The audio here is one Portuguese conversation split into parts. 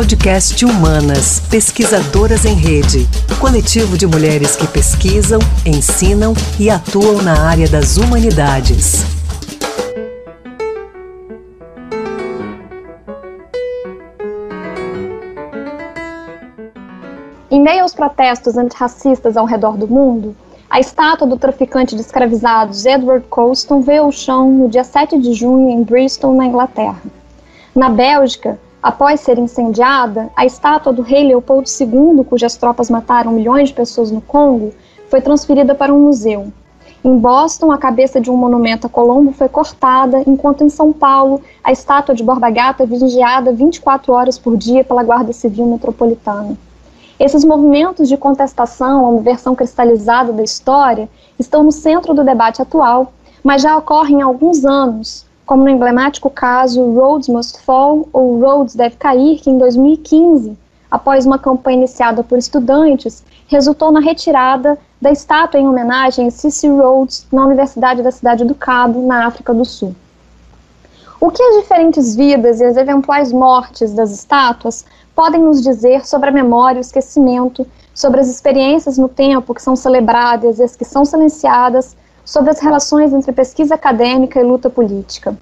Podcast Humanas, Pesquisadoras em Rede. Coletivo de mulheres que pesquisam, ensinam e atuam na área das humanidades. Em meio aos protestos antirracistas ao redor do mundo, a estátua do traficante de escravizados Edward Colston veio ao chão no dia 7 de junho em Bristol, na Inglaterra. Na Bélgica, Após ser incendiada, a estátua do rei Leopoldo II, cujas tropas mataram milhões de pessoas no Congo, foi transferida para um museu. Em Boston, a cabeça de um monumento a Colombo foi cortada, enquanto em São Paulo, a estátua de Borba Gato é vigiada 24 horas por dia pela Guarda Civil Metropolitana. Esses movimentos de contestação a uma versão cristalizada da história estão no centro do debate atual, mas já ocorrem há alguns anos, como no emblemático caso Rhodes Must Fall ou Rhodes Deve Cair, que em 2015, após uma campanha iniciada por estudantes, resultou na retirada da estátua em homenagem a Cicely Rhodes na Universidade da Cidade do Cabo, na África do Sul. O que as diferentes vidas e as eventuais mortes das estátuas podem nos dizer sobre a memória e o esquecimento, sobre as experiências no tempo que são celebradas e as que são silenciadas, sobre as relações entre pesquisa acadêmica e luta política.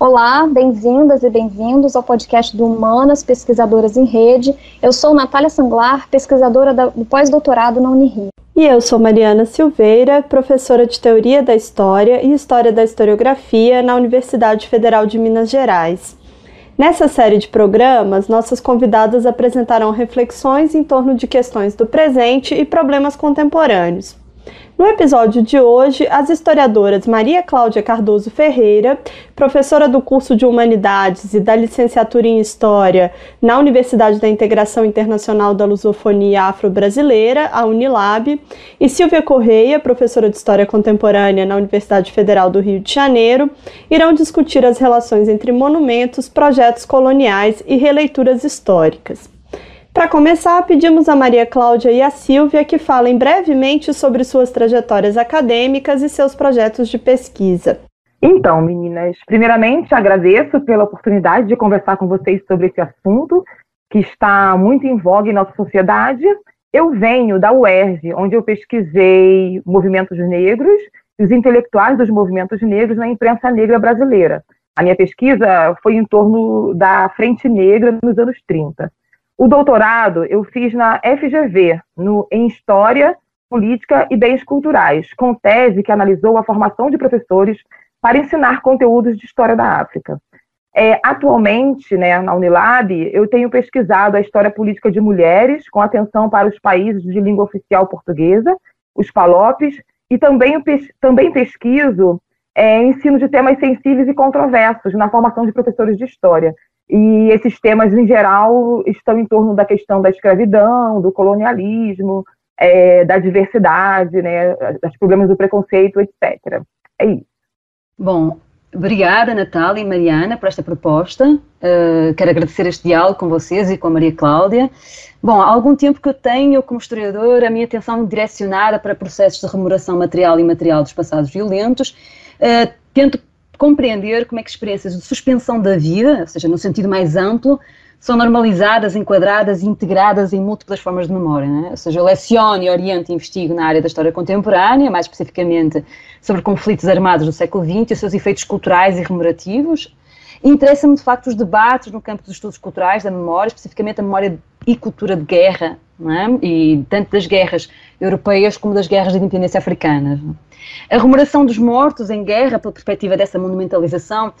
Olá, bem-vindas e bem-vindos ao podcast do Humanas Pesquisadoras em Rede. Eu sou Natália Sanglar, pesquisadora do pós-doutorado na Unirio. E eu sou Mariana Silveira, professora de Teoria da História e História da Historiografia na Universidade Federal de Minas Gerais. Nessa série de programas, nossas convidadas apresentarão reflexões em torno de questões do presente e problemas contemporâneos. No episódio de hoje, as historiadoras Maria Cláudia Cardoso Ferreira, professora do curso de Humanidades e da licenciatura em História na Universidade da Integração Internacional da Lusofonia Afro-Brasileira, a Unilab, e Silvia Correia, professora de História Contemporânea na Universidade Federal do Rio de Janeiro, irão discutir as relações entre monumentos, projetos coloniais e releituras históricas. Para começar, pedimos a Maria Cláudia e a Silvia que falem brevemente sobre suas trajetórias acadêmicas e seus projetos de pesquisa. Então, meninas, primeiramente agradeço pela oportunidade de conversar com vocês sobre esse assunto que está muito em voga em nossa sociedade. Eu venho da UERJ, onde eu pesquisei movimentos negros e os intelectuais dos movimentos negros na imprensa negra brasileira. A minha pesquisa foi em torno da Frente Negra nos anos 30. O doutorado eu fiz na FGV, no, em História, Política e Bens Culturais, com tese que analisou a formação de professores para ensinar conteúdos de História da África. É, atualmente, né, na Unilab, eu tenho pesquisado a história política de mulheres, com atenção para os países de língua oficial portuguesa, os PALOPes, e também, também pesquiso é, ensino de temas sensíveis e controversos na formação de professores de história. E esses temas, em geral, estão em torno da questão da escravidão, do colonialismo, é, da diversidade, né, dos problemas do preconceito, etc. É isso. Bom, obrigada, Natália e Mariana, por esta proposta. Uh, quero agradecer este diálogo com vocês e com a Maria Cláudia. Bom, há algum tempo que eu tenho, como historiadora, a minha atenção direcionada para processos de rememoração material e imaterial dos passados violentos. Uh, tento compreender como é que experiências de suspensão da vida, ou seja, no sentido mais amplo, são normalizadas, enquadradas e integradas em múltiplas formas de memória. Né? Ou seja, eu leciono oriento e investigo na área da história contemporânea, mais especificamente sobre conflitos armados do século XX e os seus efeitos culturais e rememorativos. Interessa-me, de facto, os debates no campo dos estudos culturais, da memória, especificamente a memória e cultura de guerra, é? e tanto das guerras europeias como das guerras de independência africanas. A rememoração dos mortos em guerra, pela perspectiva dessa monumentalização,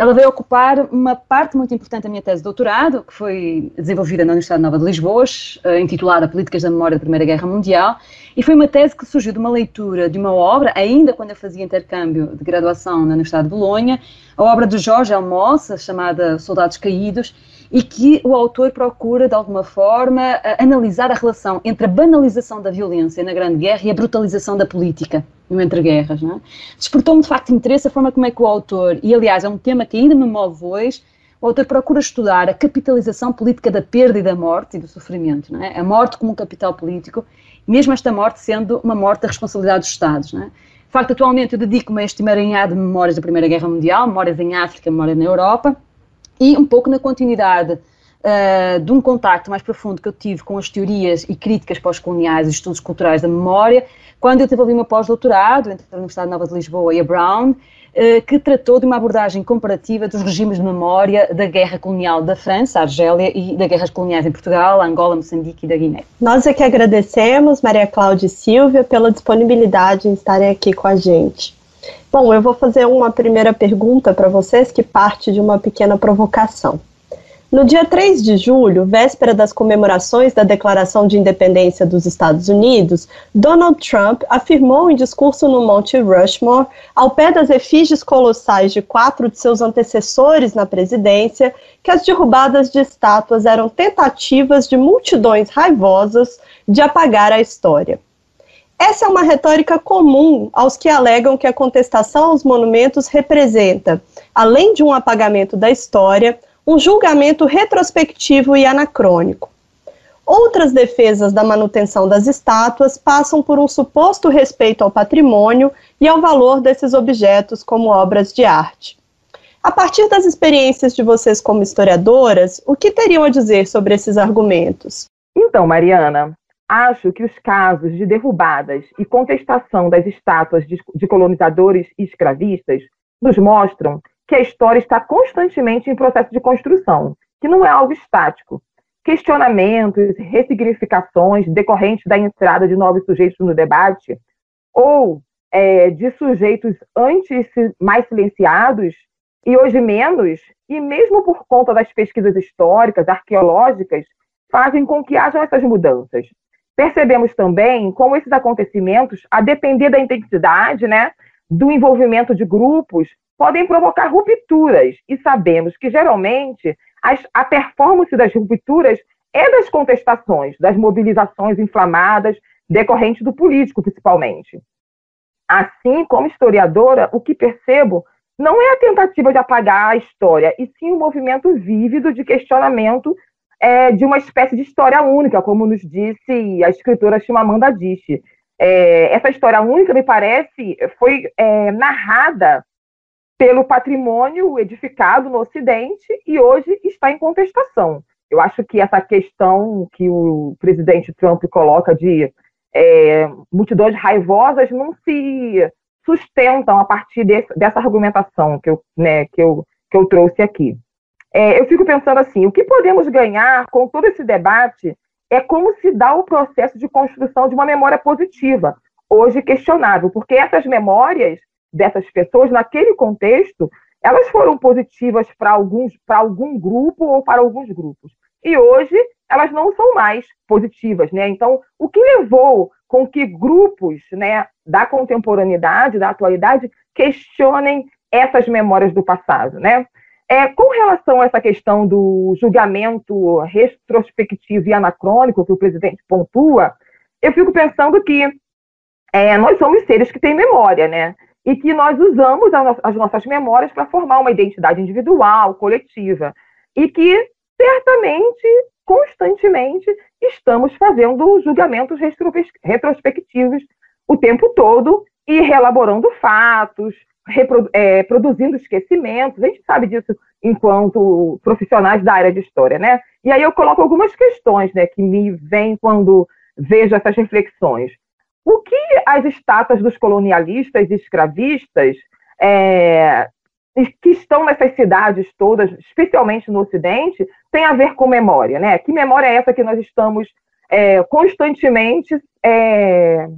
ela veio ocupar uma parte muito importante da minha tese de doutorado, que foi desenvolvida na Universidade Nova de Lisboa, eh, intitulada Políticas da Memória da Primeira Guerra Mundial, e foi uma tese que surgiu de uma leitura de uma obra, ainda quando eu fazia intercâmbio de graduação na Universidade de Bolonha, a obra de Jorge Almoça, chamada Soldados Caídos, e que o autor procura, de alguma forma, analisar a relação entre a banalização da violência na Grande Guerra e a brutalização da política no entre-guerras. É? Despertou-me, de facto, interesse a forma como é que o autor, e aliás é um tema que ainda me move hoje, o autor procura estudar a capitalização política da perda e da morte e do sofrimento. É? A morte como um capital político, mesmo esta morte sendo uma morte da responsabilidade dos Estados. É? De facto, atualmente eu dedico-me a este emaranhado de memórias da Primeira Guerra Mundial, memórias em África, memórias na Europa, e um pouco na continuidade uh, de um contacto mais profundo que eu tive com as teorias e críticas pós-coloniais e estudos culturais da memória, quando eu desenvolvi meu pós-doutorado entre a Universidade Nova de Lisboa e a Brown, uh, que tratou de uma abordagem comparativa dos regimes de memória da guerra colonial da França, Argélia, e das guerras coloniais em Portugal, Angola, Moçambique e da Guiné. Nós é que agradecemos, Maria Cláudia e Silvia, pela disponibilidade em estarem aqui com a gente. Bom, eu vou fazer uma primeira pergunta para vocês que parte de uma pequena provocação. No dia 3 de julho, véspera das comemorações da Declaração de Independência dos Estados Unidos, Donald Trump afirmou em discurso no Monte Rushmore, ao pé das efígies colossais de quatro de seus antecessores na presidência, que as derrubadas de estátuas eram tentativas de multidões raivosas de apagar a história. Essa é uma retórica comum aos que alegam que a contestação aos monumentos representa, além de um apagamento da história, um julgamento retrospectivo e anacrônico. Outras defesas da manutenção das estátuas passam por um suposto respeito ao patrimônio e ao valor desses objetos como obras de arte. A partir das experiências de vocês como historiadoras, o que teriam a dizer sobre esses argumentos? Então, Mariana, acho que os casos de derrubadas e contestação das estátuas de colonizadores e escravistas nos mostram que a história está constantemente em processo de construção, que não é algo estático. Questionamentos, ressignificações decorrentes da entrada de novos sujeitos no debate, ou é, de sujeitos antes mais silenciados e hoje menos, e mesmo por conta das pesquisas históricas, arqueológicas, fazem com que hajam essas mudanças. Percebemos também como esses acontecimentos, a depender da intensidade, né, do envolvimento de grupos, podem provocar rupturas, e sabemos que geralmente as, a performance das rupturas é das contestações, das mobilizações inflamadas decorrentes do político, principalmente. Assim, como historiadora, o que percebo não é a tentativa de apagar a história, e sim um movimento vívido de questionamento é, de uma espécie de história única, como nos disse a escritora Chimamanda Adichie. É, essa história única, me parece, foi é, narrada pelo patrimônio edificado no Ocidente e hoje está em contestação. Eu acho que essa questão que o presidente Trump coloca de é, multidões raivosas não se sustentam a partir desse, dessa argumentação que eu, né, que eu, que eu trouxe aqui. É, eu fico pensando assim: o que podemos ganhar com todo esse debate é como se dá o processo de construção de uma memória positiva, hoje questionável, porque essas memórias dessas pessoas, naquele contexto, elas foram positivas para alguns, para algum grupo ou para alguns grupos. E hoje elas não são mais positivas, né? Então, o que levou com que grupos, né, da contemporaneidade, da atualidade, questionem essas memórias do passado, né? É, com relação a essa questão do julgamento retrospectivo e anacrônico que o presidente pontua, eu fico pensando que é, nós somos seres que têm memória, né? e que nós usamos as nossas memórias para formar uma identidade individual, coletiva, e que certamente, constantemente, estamos fazendo julgamentos retrospectivos o tempo todo e reelaborando fatos, é, produzindo esquecimentos. A gente sabe disso enquanto profissionais da área de história, né? E aí eu coloco algumas questões, né, que me vêm quando vejo essas reflexões. O que as estátuas dos colonialistas e escravistas é, que estão nessas cidades todas, especialmente no Ocidente, tem a ver com memória, né? Que memória é essa que nós estamos é, constantemente é,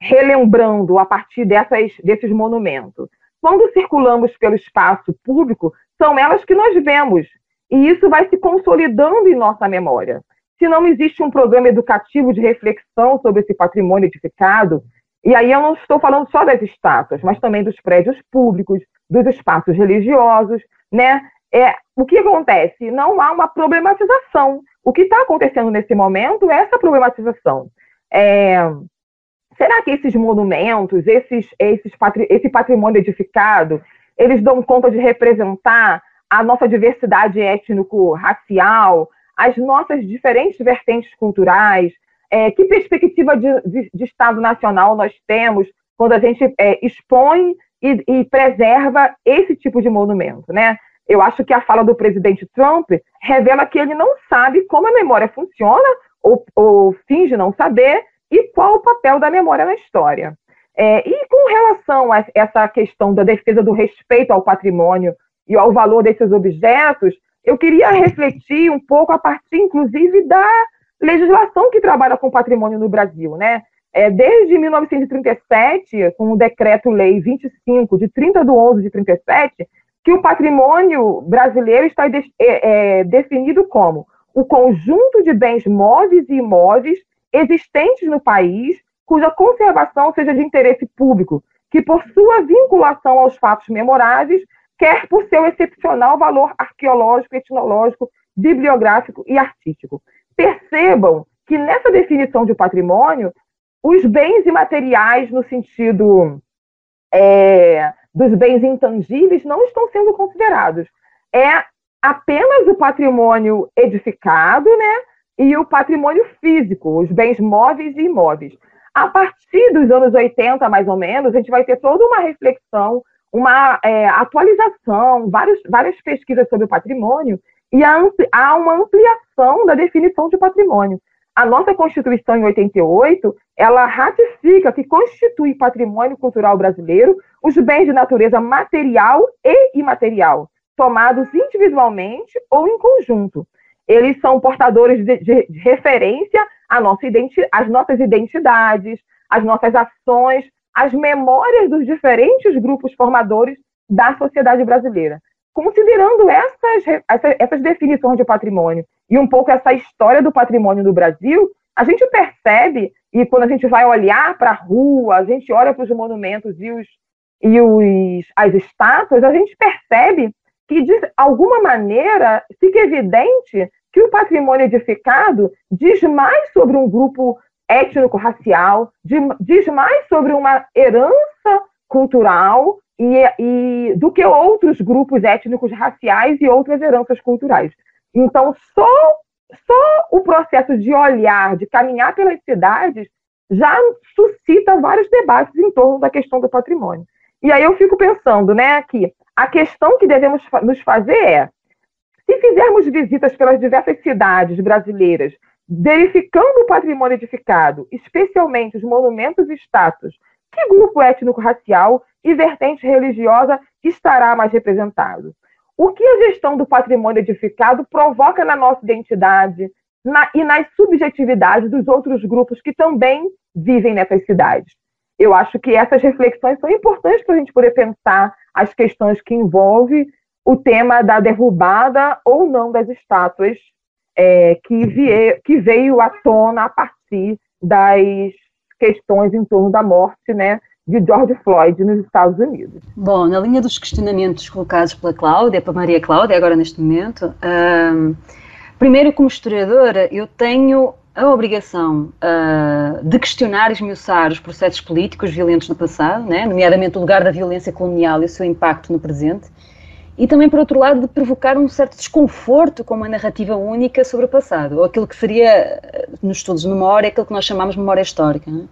relembrando a partir dessas, desses monumentos? Quando circulamos pelo espaço público, são elas que nós vemos, e isso vai se consolidando em nossa memória se não existe um programa educativo de reflexão sobre esse patrimônio edificado, e aí eu não estou falando só das estátuas, mas também dos prédios públicos, dos espaços religiosos, né? É, o que acontece? Não há uma problematização. O que está acontecendo nesse momento é essa problematização. É, será que esses monumentos, esses, esses esse patrimônio edificado, eles dão conta de representar a nossa diversidade étnico-racial, as nossas diferentes vertentes culturais, é, que perspectiva de, de, de, Estado nacional nós temos quando a gente é, expõe e, e, preserva esse tipo de monumento, né? Eu acho que a fala do presidente Trump revela que ele não sabe como a memória funciona, ou, ou finge não saber, e qual o papel da memória na história. É, e com relação a essa questão da defesa do respeito ao patrimônio e ao valor desses objetos, eu queria refletir um pouco a partir, inclusive, da legislação que trabalha com patrimônio no Brasil, né? É, desde 1937, com o Decreto-Lei 25, de 30 de 11 de 37, que o patrimônio brasileiro está de, é, é, definido como o conjunto de bens móveis e imóveis existentes no país, cuja conservação seja de interesse público, que por sua vinculação aos fatos memoráveis, quer por seu excepcional valor arqueológico, etnológico, bibliográfico e artístico. Percebam que nessa definição de patrimônio, os bens imateriais, no sentido é, dos bens intangíveis, não estão sendo considerados. É apenas o patrimônio edificado, né? E o patrimônio físico, os bens móveis e imóveis. A partir dos anos 80, mais ou menos, a gente vai ter toda uma reflexão, uma é, atualização, vários, várias pesquisas sobre o patrimônio, e há uma ampliação da definição de patrimônio. A nossa Constituição, em 88, ela ratifica que constitui patrimônio cultural brasileiro os bens de natureza material e imaterial, tomados individualmente ou em conjunto. Eles são portadores de, de, de referência nossa às nossas identidades, às nossas ações, às memórias dos diferentes grupos formadores da sociedade brasileira. Considerando essas, essas, essas definições de patrimônio e um pouco essa história do patrimônio no Brasil, a gente percebe, e quando a gente vai olhar para a rua, a gente olha para os monumentos e, os, e os, as estátuas, a gente percebe que, de alguma maneira, fica evidente que o patrimônio edificado diz mais sobre um grupo étnico-racial, diz mais sobre uma herança cultural e, e, do que outros grupos étnicos raciais e outras heranças culturais. Então, só, só o processo de olhar, de caminhar pelas cidades, já suscita vários debates em torno da questão do patrimônio. E aí eu fico pensando, né, que a questão que devemos nos fazer é, se fizermos visitas pelas diversas cidades brasileiras, verificando o patrimônio edificado, especialmente os monumentos e estátuas, que grupo étnico-racial e vertente religiosa estará mais representado. O que a gestão do patrimônio edificado provoca na nossa identidade na, e nas subjetividades dos outros grupos que também vivem nessas cidades? Eu acho que essas reflexões são importantes para a gente poder pensar as questões que envolvem o tema da derrubada ou não das estátuas é, que, vie, que veio à tona a partir das questões em torno da morte né, de George Floyd nos Estados Unidos. Bom, na linha dos questionamentos colocados pela Cláudia, para Maria Cláudia, agora neste momento, um, primeiro, como historiadora, eu tenho a obrigação uh, de questionar e esmiuçar os processos políticos violentos no passado, né, nomeadamente o lugar da violência colonial e o seu impacto no presente, e também, por outro lado, de provocar um certo desconforto com uma narrativa única sobre o passado, ou aquilo que seria, nos estudos de memória, aquilo que nós chamamos de memória histórica. Né?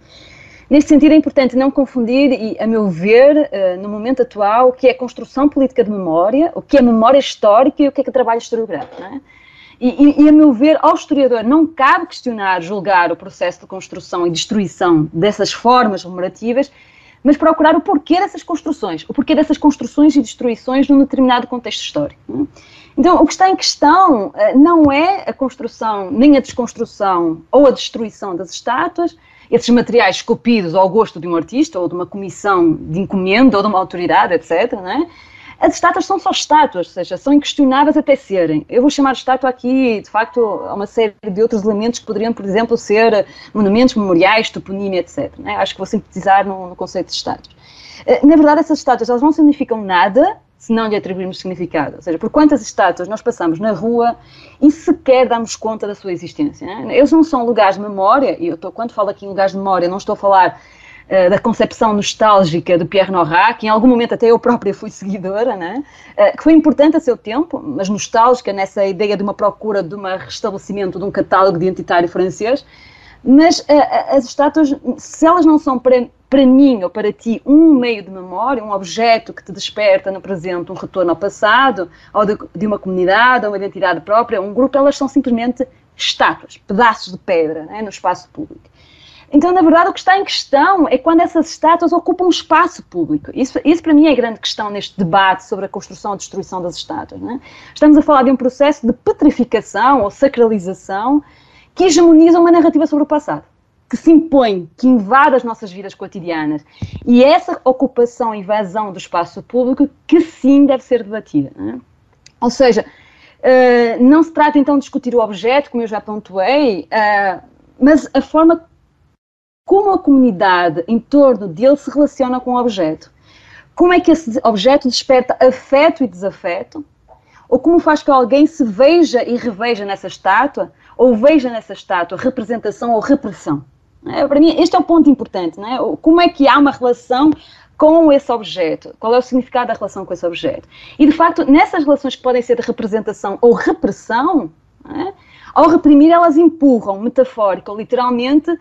Nesse sentido, é importante não confundir, e, a meu ver, eh, no momento atual, o que é construção política de memória, o que é memória histórica e o que é, que é trabalho historiográfico. É? E, e, a meu ver, ao historiador não cabe questionar, julgar o processo de construção e destruição dessas formas memorativas, mas procurar o porquê dessas construções, o porquê dessas construções e destruições num determinado contexto histórico. Então, o que está em questão eh, não é a construção, nem a desconstrução ou a destruição das estátuas, esses materiais esculpidos ao gosto de um artista ou de uma comissão de encomenda ou de uma autoridade, etc., não é? As estátuas são só estátuas, ou seja, são inquestionáveis até serem. Eu vou chamar de estátua aqui, de facto, a uma série de outros elementos que poderiam, por exemplo, ser monumentos memoriais, toponímia, etc. É? Acho que vou sintetizar no, no, conceito de estátuas. Eh, na verdade, essas estátuas elas não significam nada se não lhe atribuirmos significado. Ou seja, por quantas estátuas nós passamos na rua e sequer damos conta da sua existência. Né? Eles não são lugares de memória, e eu quando falo aqui em lugares de memória, não estou a falar uh, da concepção nostálgica de Pierre Nora, que em algum momento até eu própria fui seguidora, né? Uh, que foi importante a seu tempo, mas nostálgica nessa ideia de uma procura de um restabelecimento de um catálogo identitário francês, mas uh, as estátuas, se elas não são para mim ou para ti um meio de memória, um objeto que te desperta no presente um retorno ao passado, ou de, de uma comunidade, ou uma identidade própria, um grupo, elas são simplesmente estátuas, pedaços de pedra né, no espaço público. Então, na verdade, o que está em questão é quando essas estátuas ocupam um espaço público. Isso, isso para mim, é a grande questão neste debate sobre a construção e destruição das estátuas. Né? Estamos a falar de um processo de petrificação ou sacralização que hegemoniza uma narrativa sobre o passado que se impõe, que invade as nossas vidas cotidianas. E essa ocupação e invasão do espaço público que sim deve ser debatida. É? Ou seja, uh, não se trata então de discutir o objeto, como eu já pontuei, uh, mas a forma como a comunidade em torno dele se relaciona com o objeto. Como é que esse objeto desperta afeto e desafeto? Ou como faz que alguém se veja e reveja nessa estátua, ou veja nessa estátua representação ou repressão? É, para mim, este é o ponto importante, não é? Como é que há uma relação com esse objeto? Qual é o significado da relação com esse objeto? E, de facto, nessas relações que podem ser de representação ou repressão, é? ao reprimir, elas empurram, metafórica ou literalmente,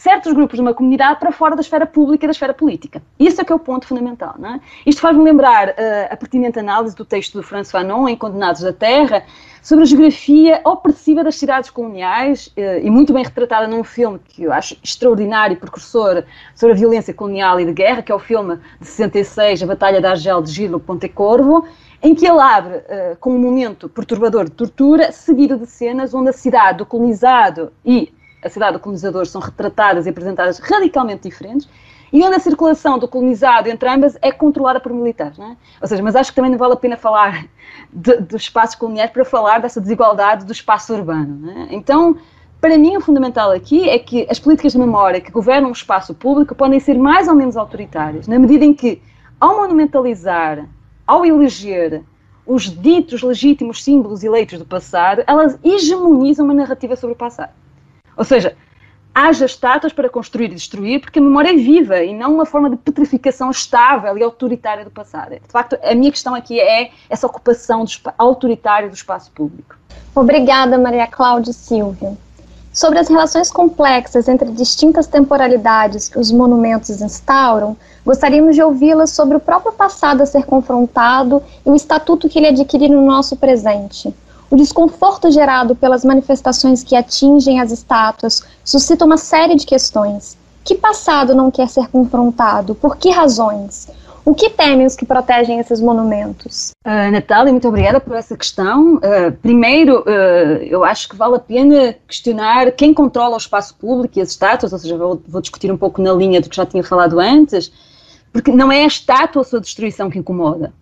certos grupos de uma comunidade para fora da esfera pública e da esfera política. Isso é que é o ponto fundamental. Não é? Isto faz-me lembrar uh, a pertinente análise do texto do François Fanon, em Condenados da Terra, sobre a geografia opressiva das cidades coloniais, uh, e muito bem retratada num filme que eu acho extraordinário, precursor sobre a violência colonial e de guerra, que é o filme de 66, A Batalha de Argel, de Gilo Pontecorvo, em que ele abre uh, com um momento perturbador de tortura, seguido de cenas onde a cidade do colonizado e a cidade do colonizador são retratadas e apresentadas radicalmente diferentes, e onde a circulação do colonizado entre ambas é controlada por militares. Não é? Ou seja, mas acho que também não vale a pena falar dos espaços coloniais para falar dessa desigualdade do espaço urbano. É? Então, para mim, o fundamental aqui é que as políticas de memória que governam o espaço público podem ser mais ou menos autoritárias, na medida em que, ao monumentalizar, ao eleger os ditos legítimos símbolos eleitos do passado, elas hegemonizam uma narrativa sobre o passado. Ou seja, haja estátuas para construir e destruir, porque a memória é viva e não uma forma de petrificação estável e autoritária do passado. De facto, a minha questão aqui é essa ocupação autoritária do espaço público. Obrigada, Maria Cláudia Silvia. Sobre as relações complexas entre distintas temporalidades que os monumentos instauram, gostaríamos de ouvi-la sobre o próprio passado a ser confrontado e o estatuto que ele adquire no nosso presente. O desconforto gerado pelas manifestações que atingem as estátuas suscita uma série de questões. Que passado não quer ser confrontado? Por que razões? O que temem os que protegem esses monumentos? Uh, Natália, muito obrigada por essa questão. Uh, primeiro, uh, eu acho que vale a pena questionar quem controla o espaço público e as estátuas, ou seja, vou, vou discutir um pouco na linha do que já tinha falado antes, porque não é a estátua a sua destruição que incomoda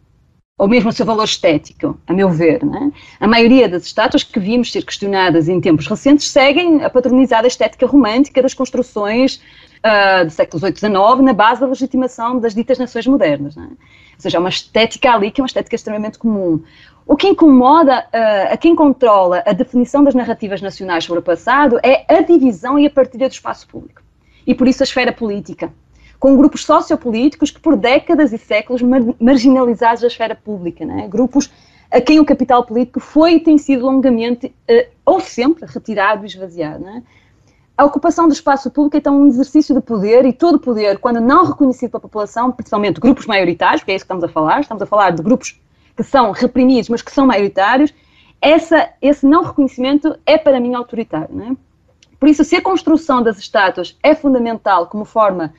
ou mesmo o seu valor estético, a meu ver. É? A maioria das estátuas que vimos ser questionadas em tempos recentes seguem a patronizada estética romântica das construções uh, do século XVIII e XIX na base da legitimação das ditas nações modernas. É? Ou seja, há uma estética ali que é uma estética extremamente comum. O que incomoda uh, a quem controla a definição das narrativas nacionais sobre o passado é a divisão e a partilha do espaço público. E por isso a esfera política, com grupos sociopolíticos que por décadas e séculos mar marginalizados da esfera pública, né? grupos a quem o capital político foi e tem sido longamente uh, ou sempre retirado e esvaziado. Né? A ocupação do espaço público é então um exercício de poder e todo poder, quando não reconhecido pela população, principalmente grupos maioritários, porque é isso que estamos a falar, estamos a falar de grupos que são reprimidos, mas que são maioritários, essa, esse não reconhecimento é para mim autoritário. Né? Por isso, se a construção das estátuas é fundamental como forma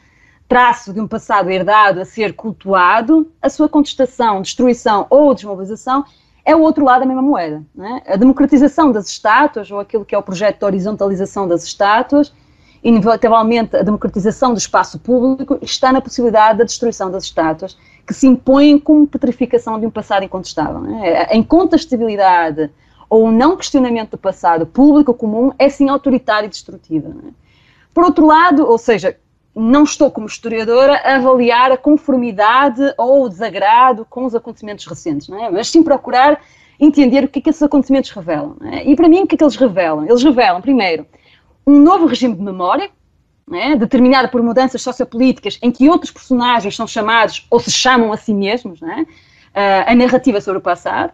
traço de um passado herdado a ser cultuado, a sua contestação, destruição ou desmobilização é o outro lado da mesma moeda. É? A democratização das estátuas, ou aquilo que é o projeto de horizontalização das estátuas, inevitavelmente a democratização do espaço público, está na possibilidade da destruição das estátuas, que se impõem como petrificação de um passado incontestável. É? A incontestabilidade ou o não questionamento do passado público comum é sim autoritário e destrutivo. É? Por outro lado, ou seja, não estou, como historiadora, a avaliar a conformidade ou o desagrado com os acontecimentos recentes, não é? mas sim procurar entender o que é que esses acontecimentos revelam. É? E para mim, o que é que eles revelam? Eles revelam, primeiro, um novo regime de memória, é? determinado por mudanças sociopolíticas em que outros personagens são chamados ou se chamam a si mesmos é? uh, a narrativa sobre o passado.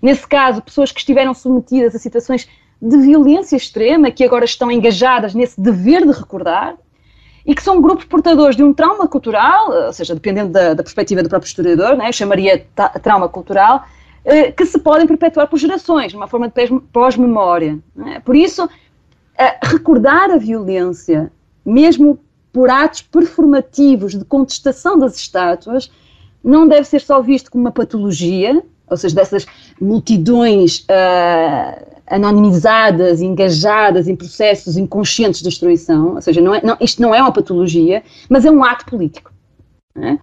Nesse caso, pessoas que estiveram submetidas a situações de violência extrema, que agora estão engajadas nesse dever de recordar, e que são grupos portadores de um trauma cultural, ou seja, dependendo da, da perspectiva do próprio historiador, né, eu chamaria trauma cultural, eh, que se podem perpetuar por gerações, numa forma de pós-memória. Né? Por isso, eh, recordar a violência, mesmo por atos performativos de contestação das estátuas, não deve ser só visto como uma patologia, ou seja, dessas multidões uh, anonimizadas, engajadas em processos inconscientes de destruição, ou seja, não é, não, isto não é uma patologia, mas é um ato político. É?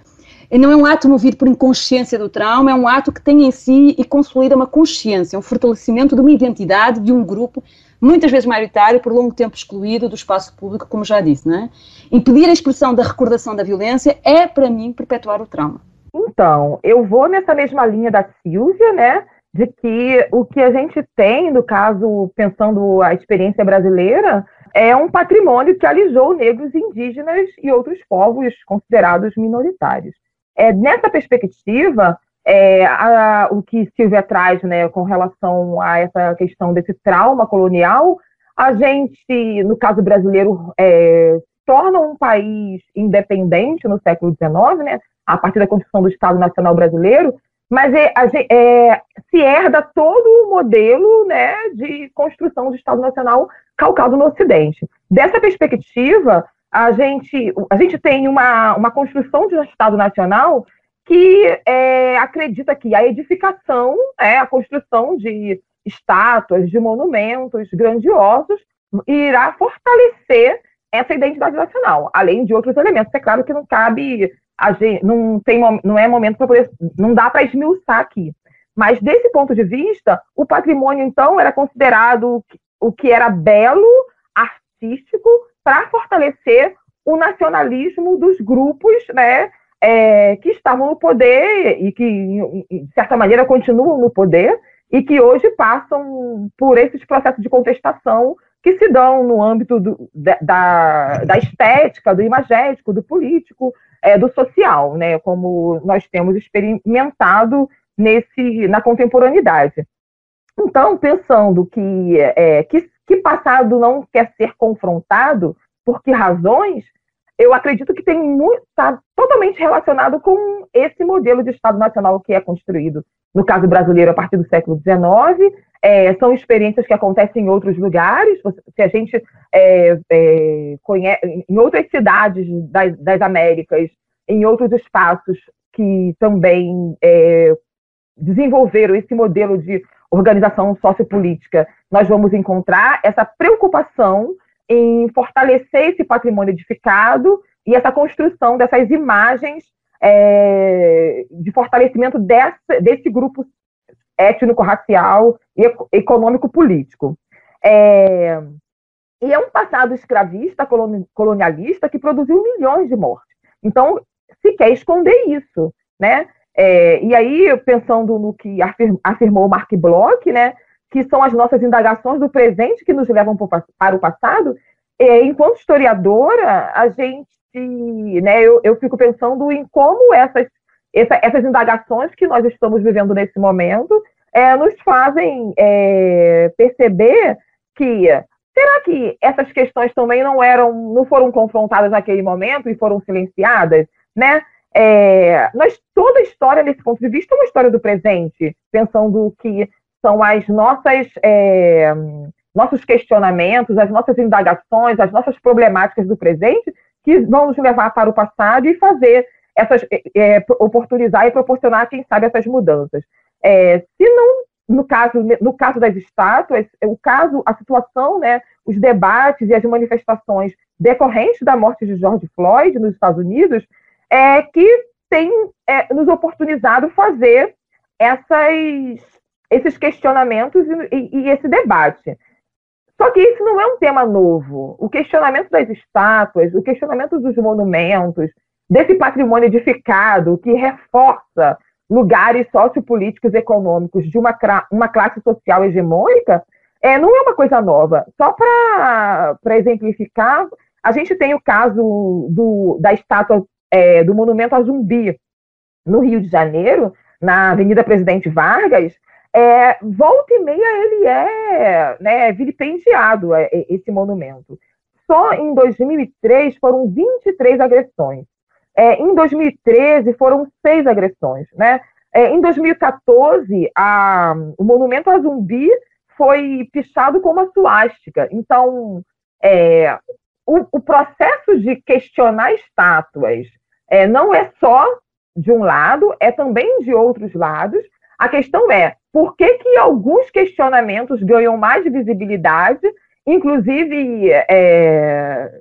E não é um ato movido por inconsciência do trauma, é um ato que tem em si e consolida uma consciência, um fortalecimento de uma identidade, de um grupo, muitas vezes maioritário, por longo tempo excluído do espaço público, como já disse. Não é? Impedir a expressão da recordação da violência é, para mim, perpetuar o trauma. Então, eu vou nessa mesma linha da Silvia, né? De que o que a gente tem, no caso, pensando a experiência brasileira, é um patrimônio que alijou negros, indígenas e outros povos considerados minoritários. É, nessa perspectiva, é, a, o que Silvia traz né, com relação a essa questão desse trauma colonial, a gente, no caso brasileiro, é, torna um país independente no século XIX, né, a partir da Constituição do Estado Nacional Brasileiro, mas é, é, se herda todo o modelo né, de construção do Estado Nacional calcado no Ocidente. Dessa perspectiva, a gente, a gente tem uma, uma construção de um Estado Nacional que é, acredita que a edificação, é, a construção de estátuas, de monumentos grandiosos, irá fortalecer essa identidade nacional, além de outros elementos. É claro que não cabe gente, não, tem, não é momento para poder, não dá para esmiuçar aqui. Mas desse ponto de vista, o patrimônio então era considerado o que era belo, artístico, para fortalecer o nacionalismo dos grupos, né, é, que estavam no poder e que de certa maneira continuam no poder e que hoje passam por esses processos de contestação que se dão no âmbito do, da, da estética, do imagético, do político, é, do social, né, como nós temos experimentado nesse, na contemporaneidade. Então, pensando que, é, que, que passado não quer ser confrontado, por que razões, eu acredito que tem está totalmente relacionado com esse modelo de Estado Nacional que é construído, no caso brasileiro, a partir do século XIX, é, são experiências que acontecem em outros lugares. Se a gente é, é, conhece, em outras cidades das, das, Américas, em outros espaços que também é, desenvolveram esse modelo de organização sociopolítica, nós vamos encontrar essa preocupação em fortalecer esse patrimônio edificado e essa construção dessas imagens é, de fortalecimento dessa, desse grupo étnico-racial e econômico-político. É, e é um passado escravista, colonialista, que produziu milhões de mortes. Então, se quer esconder isso, né? É, e aí, pensando no que afirmou Mark Bloch, né, que são as nossas indagações do presente que nos levam para o passado, é, enquanto historiadora, a gente, né, eu, eu fico pensando em como essas essa, essas indagações que nós estamos vivendo nesse momento é, nos fazem é, perceber que será que essas questões também não eram, não foram confrontadas naquele momento e foram silenciadas, né? É, nós, toda a história, nesse ponto de vista, é uma história do presente, pensando que são as nossas é, nossos questionamentos, as nossas indagações, as nossas problemáticas do presente que vão nos levar para o passado e fazer essas, é, é, oportunizar e proporcionar, quem sabe, essas mudanças. É, se não, no caso, no caso das estátuas, é, o caso, a situação, né, os debates e as manifestações decorrentes da morte de George Floyd nos Estados Unidos, é que tem é, nos oportunizado fazer essas, esses questionamentos e, e, e esse debate. Só que isso não é um tema novo. O questionamento das estátuas, o questionamento dos monumentos, desse patrimônio edificado que reforça lugares sociopolíticos e econômicos de uma, uma classe social hegemônica, é, não é uma coisa nova. Só para exemplificar, a gente tem o caso do, da estátua é, do monumento a zumbi no Rio de Janeiro, na Avenida Presidente Vargas, é, volta e meia ele é né, vilipendiado, é, esse monumento. só em 2003 foram 23 agressões. É, em 2013 foram seis agressões, né? É, em 2014, a, o monumento a zumbi foi pichado com uma suástica. Então, é, o, o, processo de questionar estátuas é, não é só de um lado, é também de outros lados. A questão é por que, que alguns questionamentos ganham mais visibilidade, inclusive é,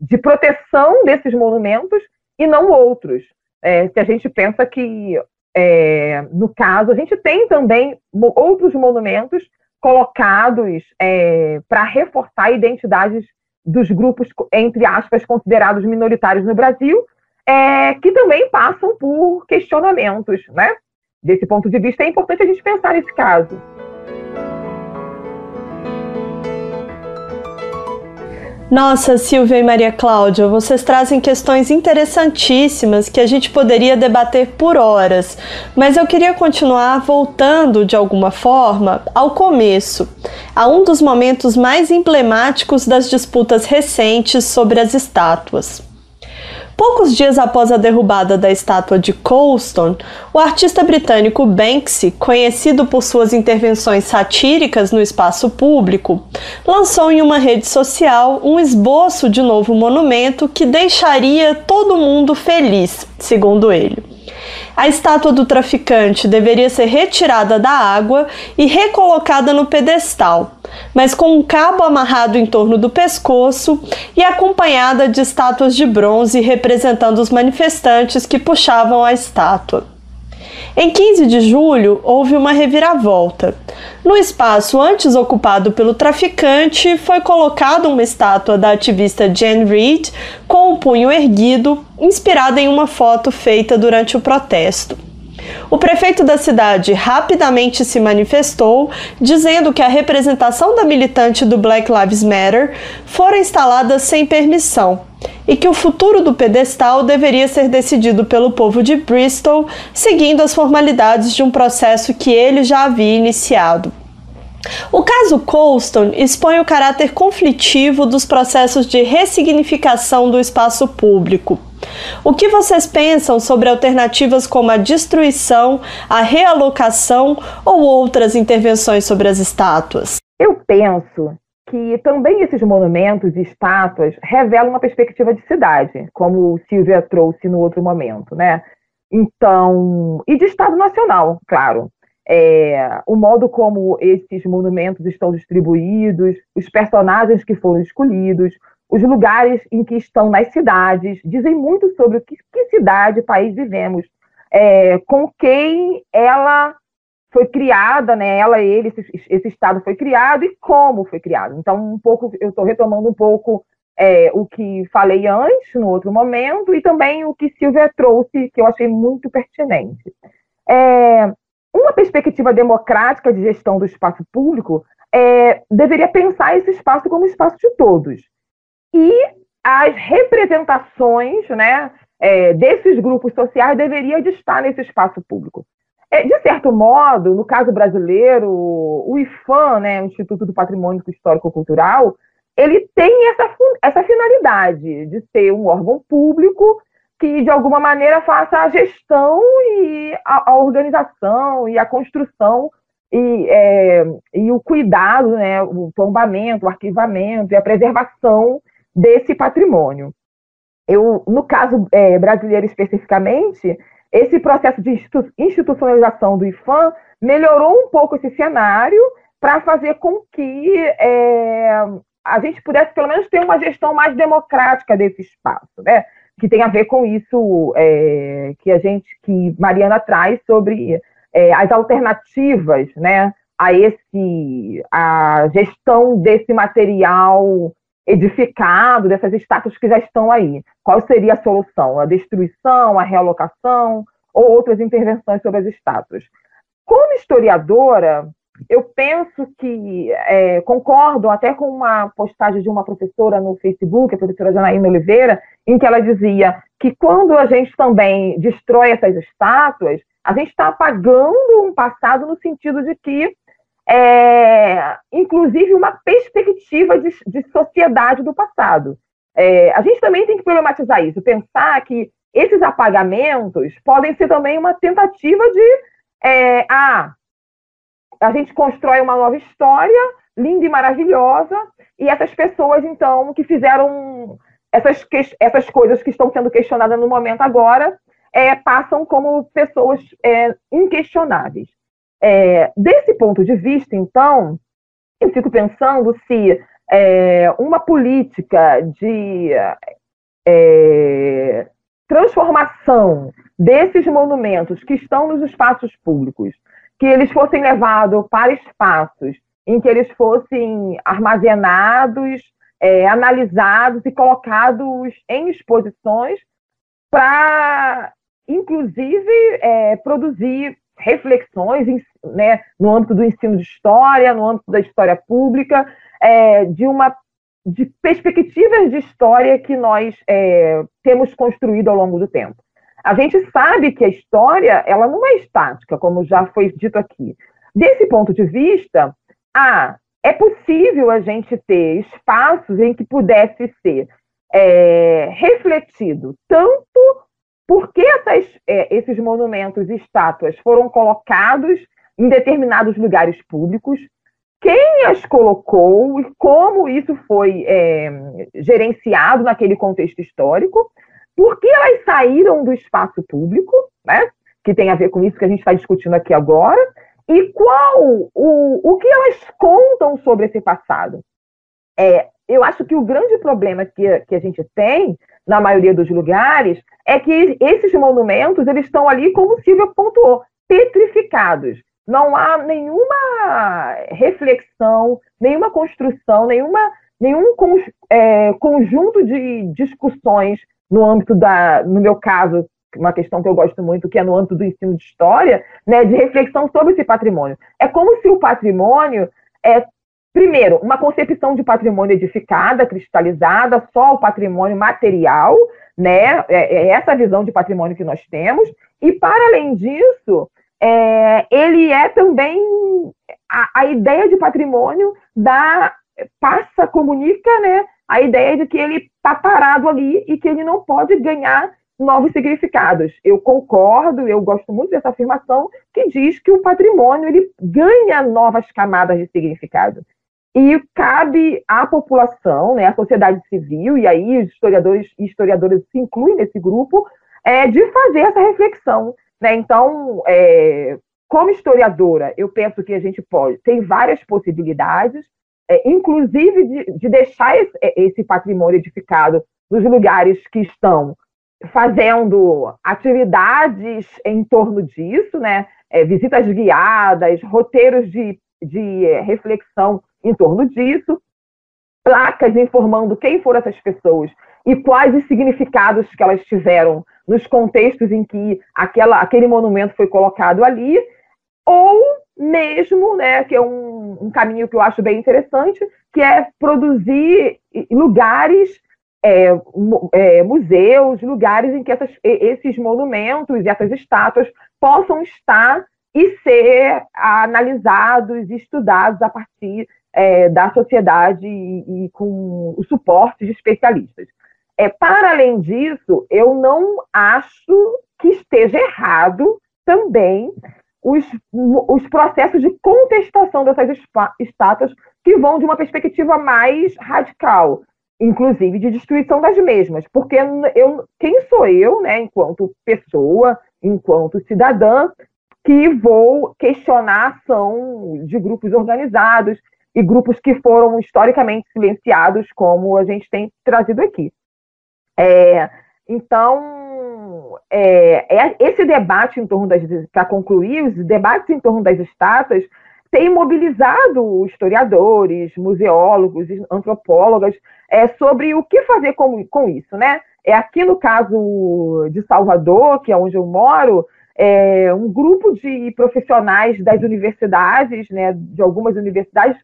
de proteção desses monumentos, e não outros. É, se a gente pensa que, é, no caso, a gente tem também outros monumentos colocados é, para reforçar identidades dos grupos, entre aspas, considerados minoritários no Brasil, é, que também passam por questionamentos, né? Desse ponto de vista, é importante a gente pensar nesse caso. Nossa, Silvia e Maria Cláudia, vocês trazem questões interessantíssimas que a gente poderia debater por horas, mas eu queria continuar voltando de alguma forma ao começo, a um dos momentos mais emblemáticos das disputas recentes sobre as estátuas. Poucos dias após a derrubada da estátua de Colston, o artista britânico Banksy, conhecido por suas intervenções satíricas no espaço público, lançou em uma rede social um esboço de novo monumento que deixaria todo mundo feliz, segundo ele. A estátua do traficante deveria ser retirada da água e recolocada no pedestal, mas com um cabo amarrado em torno do pescoço e acompanhada de estátuas de bronze representando os manifestantes que puxavam a estátua. Em 15 de julho, houve uma reviravolta. No espaço antes ocupado pelo traficante, foi colocada uma estátua da ativista Jane Reed com o punho erguido, inspirada em uma foto feita durante o protesto. O prefeito da cidade rapidamente se manifestou, dizendo que a representação da militante do Black Lives Matter fora instalada sem permissão e que o futuro do pedestal deveria ser decidido pelo povo de Bristol, seguindo as formalidades de um processo que ele já havia iniciado. O caso Colston expõe o caráter conflitivo dos processos de ressignificação do espaço público. O que vocês pensam sobre alternativas como a destruição, a realocação ou outras intervenções sobre as estátuas? Eu penso que também esses monumentos e estátuas revelam uma perspectiva de cidade, como Silvia trouxe no outro momento, né? Então, e de Estado Nacional, claro. É, o modo como esses monumentos estão distribuídos, os personagens que foram escolhidos, os lugares em que estão nas cidades, dizem muito sobre que, que cidade, país vivemos, é, com quem ela foi criada, né? Ela, ele, esse, esse, Estado foi criado e como foi criado. Então, um pouco, eu estou retomando um pouco é, o que falei antes, no outro momento, e também o que Silvia trouxe, que eu achei muito pertinente. É, uma perspectiva democrática de gestão do espaço público é, deveria pensar esse espaço como espaço de todos. E as representações né, é, desses grupos sociais deveriam de estar nesse espaço público. É, de certo modo, no caso brasileiro, o IFAM, né, o Instituto do Patrimônio Histórico-Cultural, ele tem essa, essa finalidade de ser um órgão público que, de alguma maneira, faça a gestão e a, a organização e a construção e, é, e o cuidado, né, o tombamento, o arquivamento e a preservação desse patrimônio. Eu, no caso é, brasileiro especificamente, esse processo de institucionalização do IFAM melhorou um pouco esse cenário para fazer com que é, a gente pudesse, pelo menos, ter uma gestão mais democrática desse espaço, né? que tem a ver com isso é, que a gente, que Mariana traz sobre é, as alternativas, né, a esse, a gestão desse material edificado, dessas estátuas que já estão aí. Qual seria a solução? A destruição, a realocação ou outras intervenções sobre as estátuas? Como historiadora, eu penso que é, concordo até com uma postagem de uma professora no Facebook, a professora Janaína Oliveira, em que ela dizia que quando a gente também destrói essas estátuas, a gente está apagando um passado no sentido de que é, inclusive uma perspectiva de, de sociedade do passado. É, a gente também tem que problematizar isso, pensar que esses apagamentos podem ser também uma tentativa de é, ah, a gente constrói uma nova história, linda e maravilhosa, e essas pessoas, então, que fizeram essas, essas coisas que estão sendo questionadas no momento agora, é, passam como pessoas é, inquestionáveis. É, desse ponto de vista, então, eu fico pensando se é, uma política de é, transformação desses monumentos que estão nos espaços públicos, que eles fossem levados para espaços em que eles fossem armazenados, é, analisados e colocados em exposições para, inclusive, é, produzir reflexões né, no âmbito do ensino de história, no âmbito da história pública, é, de uma de perspectivas de história que nós é, temos construído ao longo do tempo. A gente sabe que a história ela não é estática, como já foi dito aqui. Desse ponto de vista, ah, é possível a gente ter espaços em que pudesse ser é, refletido tanto por que essas, é, esses monumentos e estátuas foram colocados em determinados lugares públicos, quem as colocou e como isso foi é, gerenciado naquele contexto histórico, por que elas saíram do espaço público, né, que tem a ver com isso que a gente está discutindo aqui agora, e qual o, o que elas contam sobre esse passado. É, eu acho que o grande problema que, que a gente tem, na maioria dos lugares, é que esses monumentos eles estão ali, como o Silvia pontuou, petrificados. Não há nenhuma reflexão, nenhuma construção, nenhuma, nenhum é, conjunto de discussões no âmbito da, no meu caso, uma questão que eu gosto muito, que é no âmbito do ensino de história, né, de reflexão sobre esse patrimônio. É como se o patrimônio é Primeiro, uma concepção de patrimônio edificada, cristalizada, só o patrimônio material, né? É, é essa visão de patrimônio que nós temos. E, para além disso, é, ele é também a, a, ideia de patrimônio da passa, comunica, né? A ideia de que ele está parado ali e que ele não pode ganhar novos significados. Eu concordo, eu gosto muito dessa afirmação que diz que o patrimônio ele ganha novas camadas de significado. E cabe à população, né, à sociedade civil, e aí os historiadores e historiadoras se incluem nesse grupo, é, de fazer essa reflexão. Né? Então, é, como historiadora, eu penso que a gente pode, tem várias possibilidades, é, inclusive de, de deixar esse, é, esse patrimônio edificado nos lugares que estão fazendo atividades em torno disso, né? É, visitas guiadas, roteiros de, de é, reflexão em torno disso, placas informando quem foram essas pessoas e quais os significados que elas tiveram nos contextos em que aquela, aquele monumento foi colocado ali, ou mesmo, né, que é um, um caminho que eu acho bem interessante, que é produzir lugares, é, é, museus, lugares em que essas, esses monumentos e essas estátuas possam estar e ser analisados e estudados a partir é, da sociedade e, e, com o suporte de especialistas. É, para além disso, eu não acho que esteja errado também os, os processos de contestação dessas estátuas que vão de uma perspectiva mais radical, inclusive de destruição das mesmas, porque eu, quem sou eu, né, enquanto pessoa, enquanto cidadã, que vou questionar a ação de grupos organizados e grupos que foram historicamente silenciados, como a gente tem trazido aqui. É, então, é, é, esse debate em torno das. Para concluir, os debates em torno das estátuas têm mobilizado historiadores, museólogos, antropólogas é, sobre o que fazer com, com isso, né? É aqui no caso de Salvador, que é onde eu moro, é, um grupo de profissionais das universidades, né, de algumas universidades,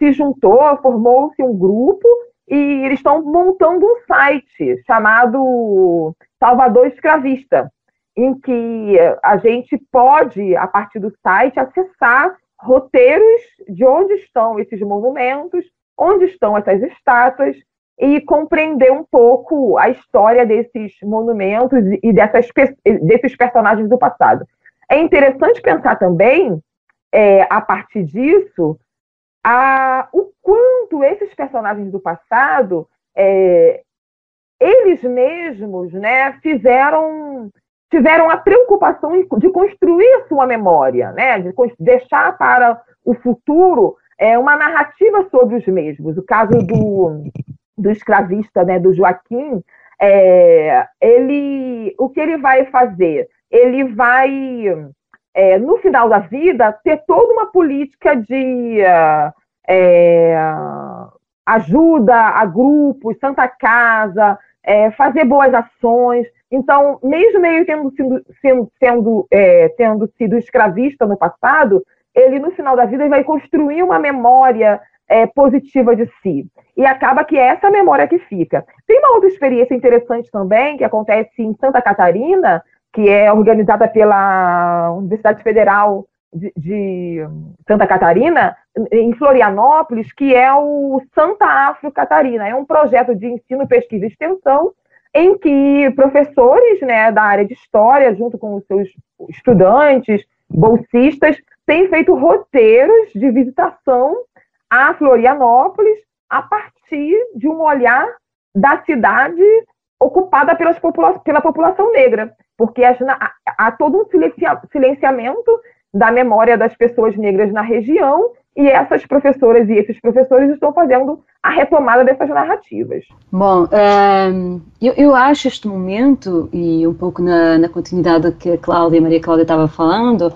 se juntou, formou-se um grupo e eles estão montando um site chamado Salvador Escravista, em que a gente pode, a partir do site, acessar roteiros de onde estão esses monumentos, onde estão essas estátuas e compreender um pouco a história desses monumentos e dessas, desses personagens do passado. É interessante pensar também, é, a partir disso, a, o quanto esses personagens do passado, é, eles mesmos né, fizeram tiveram a preocupação de construir sua memória, né, de deixar para o futuro é, uma narrativa sobre os mesmos. O caso do, do escravista, né, do Joaquim, é, ele, o que ele vai fazer? Ele vai, é, no final da vida, ter toda uma política de é, ajuda a grupos, Santa Casa, é, fazer boas ações. Então, mesmo ele tendo sido, sendo, sendo, é, tendo sido escravista no passado, ele, no final da vida, vai construir uma memória é, positiva de si. E acaba que é essa memória que fica. Tem uma outra experiência interessante também, que acontece em Santa Catarina, que é organizada pela Universidade Federal de, de Santa Catarina, em Florianópolis, que é o Santa Afro Catarina. É um projeto de ensino, pesquisa e extensão em que professores né, da área de história, junto com os seus estudantes, bolsistas, têm feito roteiros de visitação a Florianópolis a partir de um olhar da cidade ocupada pelas popula pela população negra, porque há, todo um silenciamento da memória das pessoas negras na região e essas professoras e esses professores estão fazendo a retomada dessas narrativas. Bom, um, eu, eu, acho este momento, e um pouco na, na continuidade que a Cláudia, Maria Cláudia estava falando,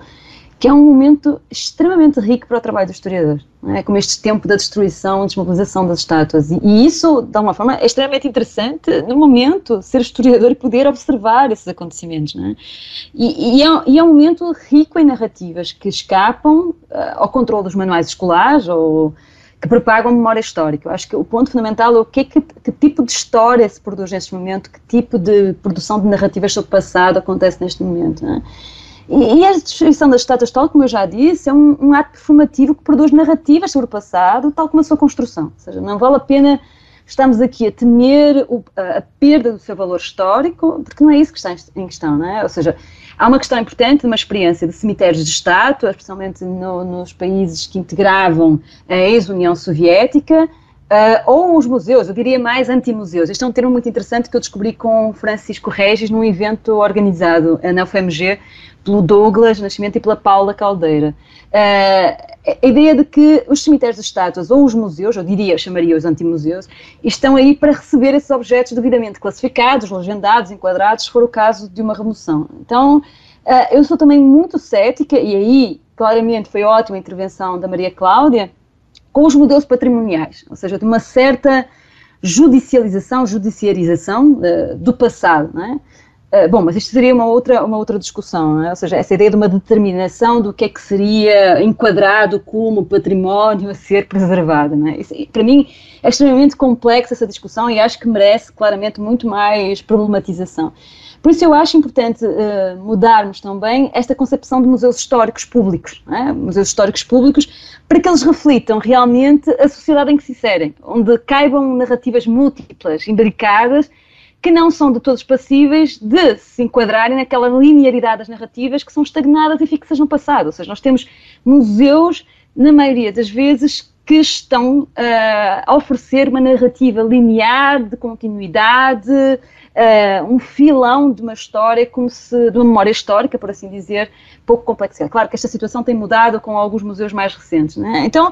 que é um momento extremamente rico para o trabalho do historiador. É? Como este tempo da destruição, desmobilização das estátuas. E, isso, de alguma forma, é extremamente interessante no momento, ser historiador e poder observar esses acontecimentos. É? E, e, é, e, é, um momento rico em narrativas que escapam uh, ao controle dos manuais escolares ou que propagam memória histórica. Eu acho que o ponto fundamental é o que, é que, que tipo de história se produz neste momento, que tipo de produção de narrativas sobre o passado acontece neste momento. É? E, a destruição das estátuas, tal como eu já disse, é um, um, ato performativo que produz narrativas sobre o passado, tal como a sua construção. Ou seja, não vale a pena estamos aqui a temer o, a, perda do seu valor histórico, porque não é isso que está em questão, não é? Ou seja, há uma questão importante de uma experiência de cemitérios de estátuas, especialmente no, nos países que integravam a ex-União Soviética, Uh, ou os museus, eu diria mais anti-museus. Este é um termo muito interessante que eu descobri com Francisco Regis num evento organizado na UFMG pelo Douglas Nascimento e pela Paula Caldeira. Uh, a ideia de que os cemitérios de estátuas ou os museus, eu diria, chamaria os anti-museus, estão aí para receber esses objetos devidamente classificados, legendados, enquadrados, se for o caso de uma remoção. Então, uh, eu sou também muito cética, e aí, claramente, foi ótima a intervenção da Maria Cláudia, com os modelos patrimoniais, ou seja, de uma certa judicialização, judiciarização uh, do passado, não é? Uh, bom, mas isto seria uma outra, uma outra discussão, é? ou seja, essa ideia de uma determinação do que é que seria enquadrado como património a ser preservado. É? Isso, para mim é extremamente complexa essa discussão e acho que merece claramente muito mais problematização. Por isso eu acho importante uh, mudarmos também esta concepção de museus históricos públicos, é? museus históricos públicos, para que eles reflitam realmente a sociedade em que se inserem, onde caibam narrativas múltiplas, imbricadas, que não são de todos passíveis de se enquadrarem naquela linearidade das narrativas que são estagnadas e fixas no passado. Ou seja, nós temos museus, na maioria das vezes, que estão uh, a oferecer uma narrativa linear, de continuidade, uh, um filão de uma história, como se, de uma memória histórica, por assim dizer, pouco complexa. Claro que esta situação tem mudado com alguns museus mais recentes. Né? Então,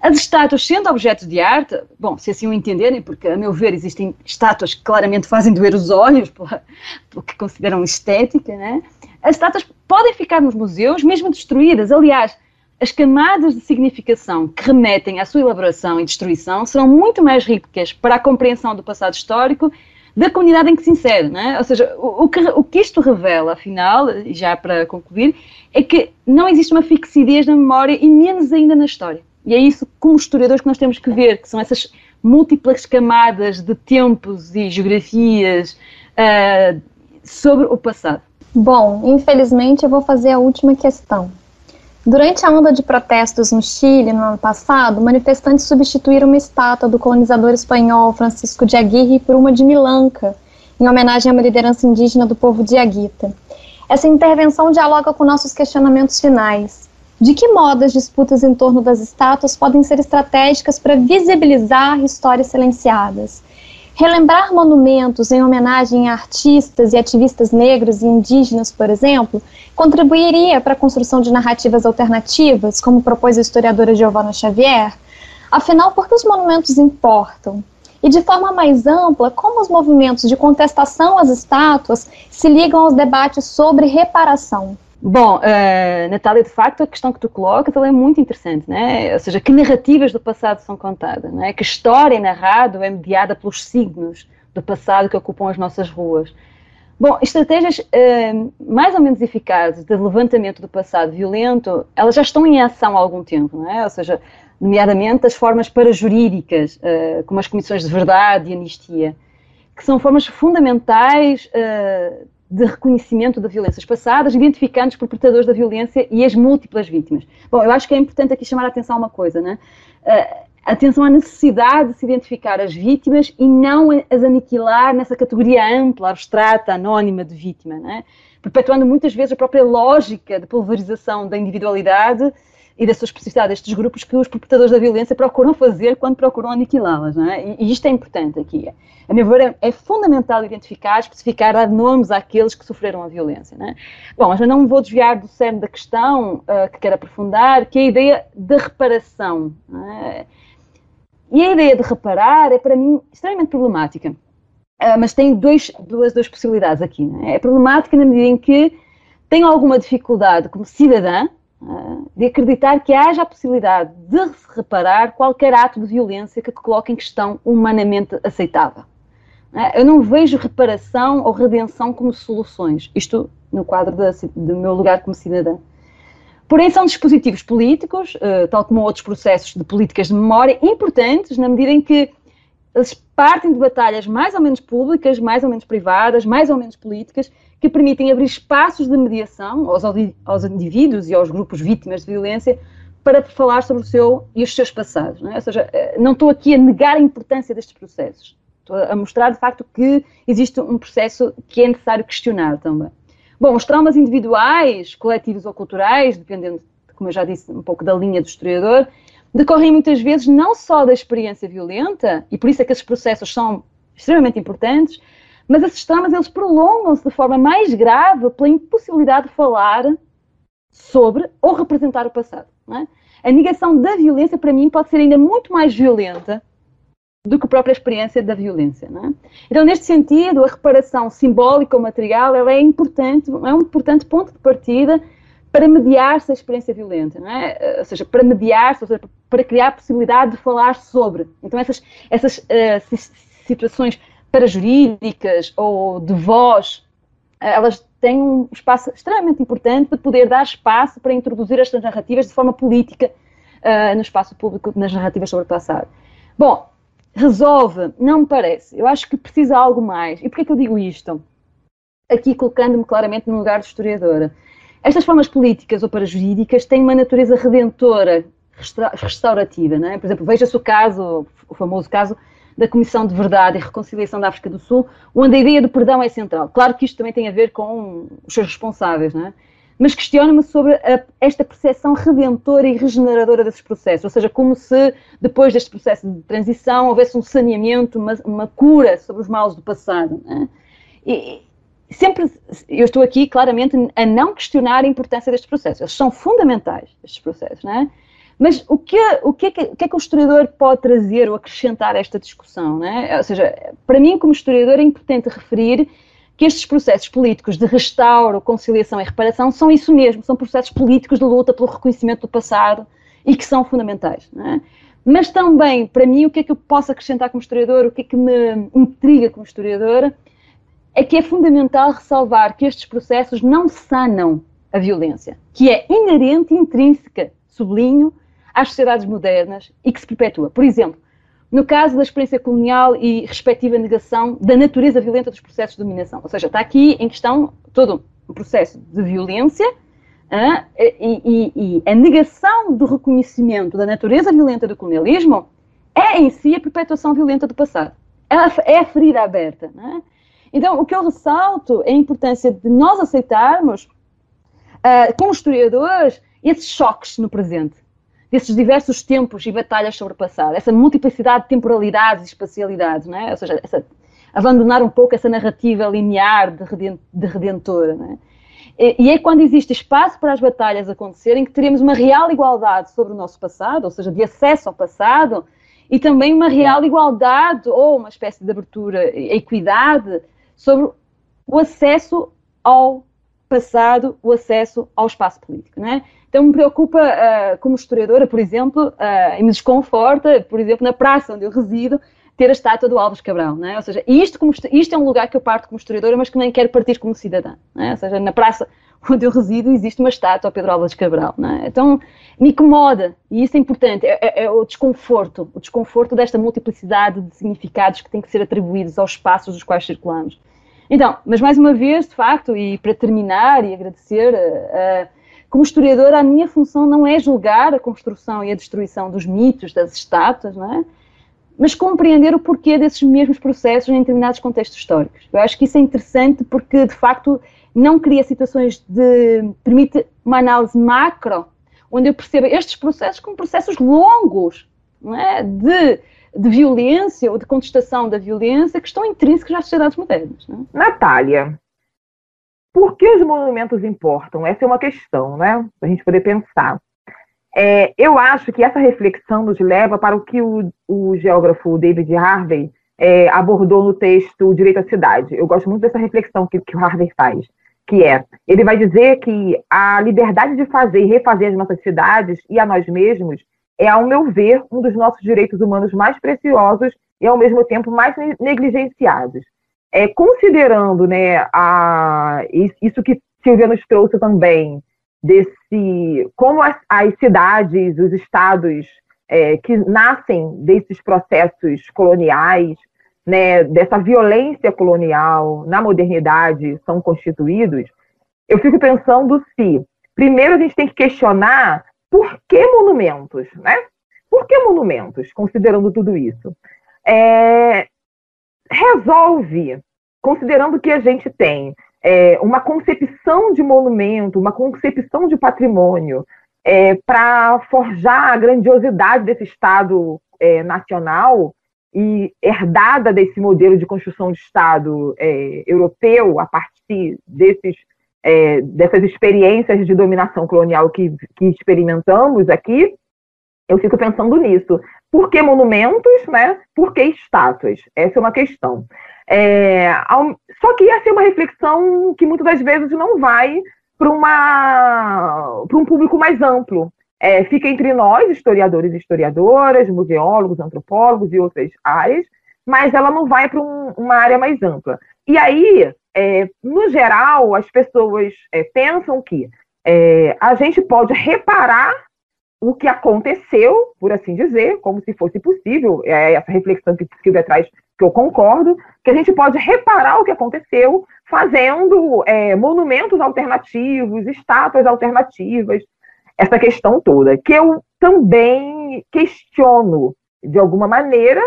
as estátuas, sendo objetos de arte, bom, se assim o entenderem, porque a meu ver existem estátuas que claramente fazem doer os olhos, pelo que consideram estética, né? as estátuas podem ficar nos museus, mesmo destruídas. Aliás, as camadas de significação que remetem à sua elaboração e destruição serão muito mais ricas para a compreensão do passado histórico da comunidade em que se insere, não é? Ou seja, o, o, que, o que isto revela, afinal, já para concluir, é que não existe uma fixidez na memória e menos ainda na história. E é isso, como historiadores, que nós temos que ver, que são essas múltiplas camadas de tempos e geografias uh, sobre o passado. Bom, infelizmente eu vou fazer a última questão. Durante a onda de protestos no Chile no ano passado, manifestantes substituíram uma estátua do colonizador espanhol Francisco de Aguirre por uma de Milanca, em homenagem a uma liderança indígena do povo de Aguita. Essa intervenção dialoga com nossos questionamentos finais. De que modo as disputas em torno das estátuas podem ser estratégicas para visibilizar histórias silenciadas? Relembrar monumentos em homenagem a artistas e ativistas negros e indígenas, por exemplo, contribuiria para a construção de narrativas alternativas, como propôs a historiadora Giovanna Xavier? Afinal, por que os monumentos importam? E de forma mais ampla, como os movimentos de contestação às estátuas se ligam aos debates sobre reparação? Bom, uh, Natália, de facto, a questão que tu colocas é muito interessante, né? ou seja, que narrativas do passado são contadas, né? que história narrada é mediada pelos signos do passado que ocupam as nossas ruas. Bom, estratégias uh, mais ou menos eficazes de levantamento do passado violento, elas já estão em ação há algum tempo, não é? ou seja, nomeadamente as formas parajurídicas, uh, como as comissões de verdade e anistia, que são formas fundamentais uh, de reconhecimento de violências passadas, identificando os perpetradores da violência e as múltiplas vítimas. Bom, eu acho que é importante aqui chamar a atenção a uma coisa, né? Uh, atenção à necessidade de se identificar as vítimas e não as aniquilar nessa categoria ampla, abstrata, anónima de vítima, né? perpetuando muitas vezes a própria lógica de pulverização da individualidade e da especificidade destes grupos que os perpetradores da violência procuram fazer quando procuram aniquilá-las. É? E, isto é importante aqui. A meu ver, é, fundamental identificar, especificar, dar nomes àqueles que sofreram a violência. É? Bom, mas eu não me vou desviar do cerne da questão uh, que quero aprofundar, que é a ideia da reparação. É? E a ideia de reparar é, para mim, extremamente problemática. Uh, mas tem dois, duas, duas possibilidades aqui. É? é problemática na medida em que tenho alguma dificuldade como cidadã de acreditar que haja a possibilidade de se reparar qualquer ato de violência que coloque em questão humanamente aceitável. Eu não vejo reparação ou redenção como soluções, isto no quadro do meu lugar como cidadã. Porém, são dispositivos políticos, eh, tal como outros processos de políticas de memória, importantes na medida em que eles partem de batalhas mais ou menos públicas, mais ou menos privadas, mais ou menos políticas, que permitem abrir espaços de mediação aos, aos indivíduos e aos grupos vítimas de violência para falar sobre o seu e os seus passados. Não é? Ou seja, eh, não estou aqui a negar a importância destes processos. Estou a mostrar, de facto, que existe um processo que é necessário questionar também. Bom, os traumas individuais, coletivos ou culturais, dependendo, como eu já disse, um pouco da linha do historiador, decorrem muitas vezes não só da experiência violenta, e por isso é que esses processos são extremamente importantes, mas esses traumas eles prolongam-se de forma mais grave pela impossibilidade de falar sobre ou representar o passado. É? A negação da violência, para mim, pode ser ainda muito mais violenta do que a própria experiência da violência. É? Então, neste sentido, a reparação simbólica ou material ela é importante, é um importante ponto de partida para mediar-se a experiência violenta, é? ou seja, para mediar-se, para criar a possibilidade de falar sobre. Então, essas, essas uh, situações parajurídicas ou de voz, elas têm um espaço extremamente importante de poder dar espaço para introduzir estas narrativas de forma política uh, no espaço público, nas narrativas sobre o passado. Bom, resolve? Não me parece. Eu acho que precisa algo mais. E porquê que eu digo isto? Aqui colocando-me claramente no lugar de historiadora. Estas formas políticas ou parajurídicas têm uma natureza redentora, restaurativa. Não é? Por exemplo, veja-se o caso, o famoso caso da Comissão de Verdade e Reconciliação da África do Sul, onde a ideia do perdão é central. Claro que isto também tem a ver com os seus responsáveis, não é? mas questiono-me sobre a, esta percepção redentora e regeneradora desses processos, ou seja, como se depois deste processo de transição houvesse um saneamento, uma, uma cura sobre os males do passado. É? e, sempre, eu estou aqui claramente a não questionar a importância destes processos, eles são fundamentais, estes processos, não é? Mas o que, o, que é que, o que é que o historiador pode trazer ou acrescentar a esta discussão? Né? Ou seja, para mim, como historiador, é importante referir que estes processos políticos de restauro, conciliação e reparação são isso mesmo, são processos políticos de luta pelo reconhecimento do passado e que são fundamentais. É? Mas também, para mim, o que é que eu posso acrescentar como historiador, o que é que me intriga como historiadora, é que é fundamental ressalvar que estes processos não sanam a violência, que é inerente e intrínseca, sublinho, às sociedades modernas e que se perpetua. Por exemplo, no caso da experiência colonial e respectiva negação da natureza violenta dos processos de dominação. Ou seja, está aqui em questão todo um processo de violência e, e, e, a negação do reconhecimento da natureza violenta do colonialismo é em si a perpetuação violenta do passado. É a ferida aberta. Então, o que eu ressalto é a importância de nós aceitarmos, uh, como historiadores, esses choques no presente, desses diversos tempos e batalhas sobre o passado, essa multiplicidade de temporalidades e espacialidades, é? ou seja, essa, abandonar um pouco essa narrativa linear de, redentora. É? E é quando existe espaço para as batalhas acontecerem que teremos uma real igualdade sobre o nosso passado, ou seja, de acesso ao passado, e também uma real igualdade ou uma espécie de abertura, equidade sobre o acesso ao passado, o acesso ao espaço político. Não é? Então me preocupa, uh, como historiadora, por exemplo, uh, e me desconforta, por exemplo, na praça onde eu resido, ter a estátua do Alves Cabral, não é? Ou seja, isto, como, isto é um lugar que eu parto como historiadora, mas que nem quero partir como cidadã, não é? Ou seja, na praça onde eu resido existe uma estátua ao Pedro Alves Cabral, não é? Então, me incomoda, e isso é importante, é, é, é, o desconforto, o desconforto desta multiplicidade de significados que têm que ser atribuídos aos espaços dos quais circulamos. Então, mas mais uma vez, de facto, e para terminar e agradecer, uh, como historiadora, a minha função não é julgar a construção e a destruição dos mitos, das estátuas, não é? mas compreender o porquê desses mesmos processos em determinados contextos históricos. Eu acho que isso é interessante porque, de facto, não cria situações de. permite uma análise macro, onde eu perceba estes processos como processos longos é? de de violência ou de contestação da violência que estão intrínsecos nas sociedades modernas. Né? Natália, por que os monumentos importam? Essa é uma questão, né? Para a gente poder pensar. É, eu acho que essa reflexão nos leva para o que o, o geógrafo David Harvey é, abordou no texto Direito à Cidade. Eu gosto muito dessa reflexão que, que o Harvey faz, que é, ele vai dizer que a liberdade de fazer e refazer as nossas cidades e a nós mesmos é, ao meu ver, um dos nossos direitos humanos mais preciosos e, ao mesmo tempo, mais negligenciados. É, considerando né, a, isso que Silvia nos trouxe também, desse como as, as cidades, os estados é, que nascem desses processos coloniais, né, dessa violência colonial na modernidade são constituídos, eu fico pensando se, primeiro, a gente tem que questionar por que monumentos, né? Por que monumentos, considerando tudo isso? É, resolve, considerando que a gente tem é, uma concepção de monumento, uma concepção de patrimônio, é, para forjar a grandiosidade desse Estado é, nacional e herdada desse modelo de construção de Estado é, europeu, a partir desses é, dessas experiências de dominação colonial que, que experimentamos aqui, eu fico pensando nisso. Por que monumentos, né? Por que estátuas? Essa é uma questão. É, só que essa é uma reflexão que muitas das vezes não vai para um público mais amplo. É, fica entre nós, historiadores e historiadoras, museólogos, antropólogos e outras áreas, mas ela não vai para um, uma área mais ampla. E aí, é, no geral, as pessoas é, pensam que é, a gente pode reparar o que aconteceu, por assim dizer, como se fosse possível, é essa reflexão que Silvia traz, que eu concordo, que a gente pode reparar o que aconteceu fazendo é, monumentos alternativos, estátuas alternativas, essa questão toda, que eu também questiono de alguma maneira,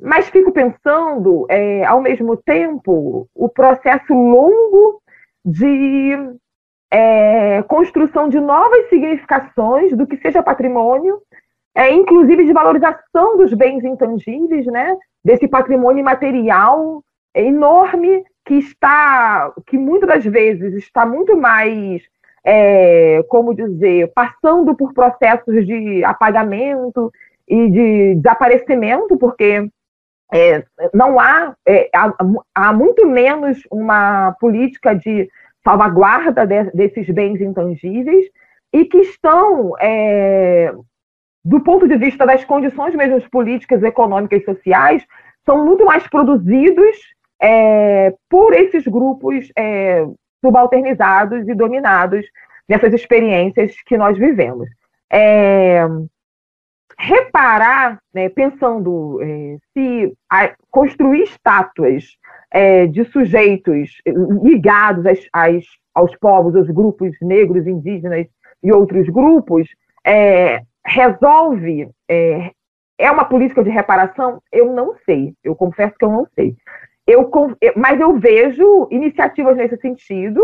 mas fico pensando, é, ao mesmo tempo, o processo longo de é, construção de novas significações do que seja patrimônio, é, inclusive de valorização dos bens intangíveis, né? desse patrimônio material enorme que está, que muitas das vezes está muito mais, é, como dizer, passando por processos de apagamento e de desaparecimento, porque é, não há, é, há, há, muito menos uma política de salvaguarda de, desses bens intangíveis e que estão, é, do ponto de vista das condições mesmo políticas, econômicas e sociais, são muito mais produzidos é, por esses grupos é, subalternizados e dominados nessas experiências que nós vivemos. Reparar, né, pensando é, se a, construir estátuas é, de sujeitos ligados às, às, aos povos, aos grupos negros, indígenas e outros grupos, é, resolve, é, é uma política de reparação? Eu não sei, eu confesso que eu não sei. Eu, mas eu vejo iniciativas nesse sentido,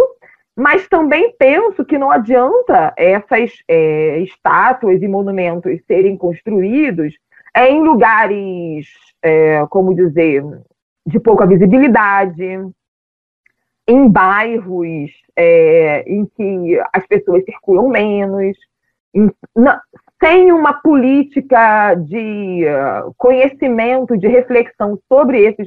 mas também penso que não adianta essas é, estátuas e monumentos serem construídos em lugares, é, como dizer, de pouca visibilidade, em bairros é, em que as pessoas circulam menos, em, na, sem uma política de uh, conhecimento, de reflexão sobre esses,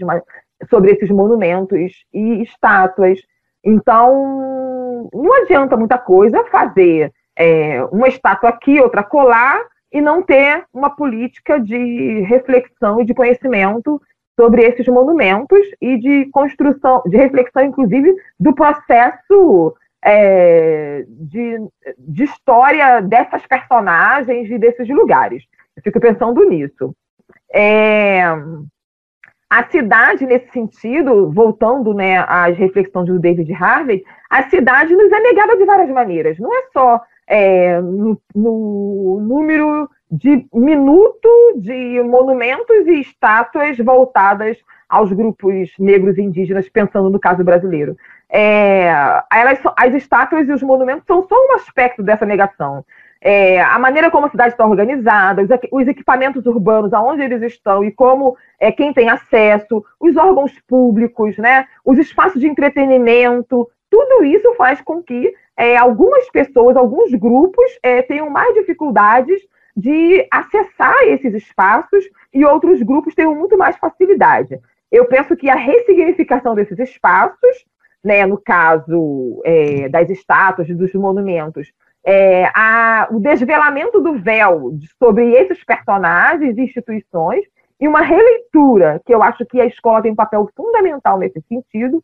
sobre esses monumentos e estátuas. Então, não adianta muita coisa fazer é, uma estátua aqui, outra colar, e não ter uma política de reflexão e de conhecimento sobre esses monumentos e de construção, de reflexão, inclusive, do processo é, de, de história dessas personagens e desses lugares. Eu fico pensando nisso. É, a cidade, nesse sentido, voltando né, às reflexões do David Harvey, a cidade nos é negada de várias maneiras. Não é só é, no, no número de minuto de monumentos e estátuas voltadas aos grupos negros e indígenas, pensando no caso brasileiro. É, elas, as estátuas e os monumentos são só um aspecto dessa negação. É, a maneira como a cidade está organizada, os, os, equipamentos urbanos, aonde eles estão e como é, quem tem acesso, os órgãos públicos, né, os espaços de entretenimento, tudo isso faz com que é, algumas pessoas, alguns grupos é, tenham mais dificuldades de acessar esses espaços e outros grupos tenham muito mais facilidade. Eu penso que a ressignificação desses espaços, né, no caso é, das estátuas, dos monumentos, é, a, o desvelamento do véu sobre esses personagens e instituições, e uma releitura, que eu acho que a escola tem um papel fundamental nesse sentido,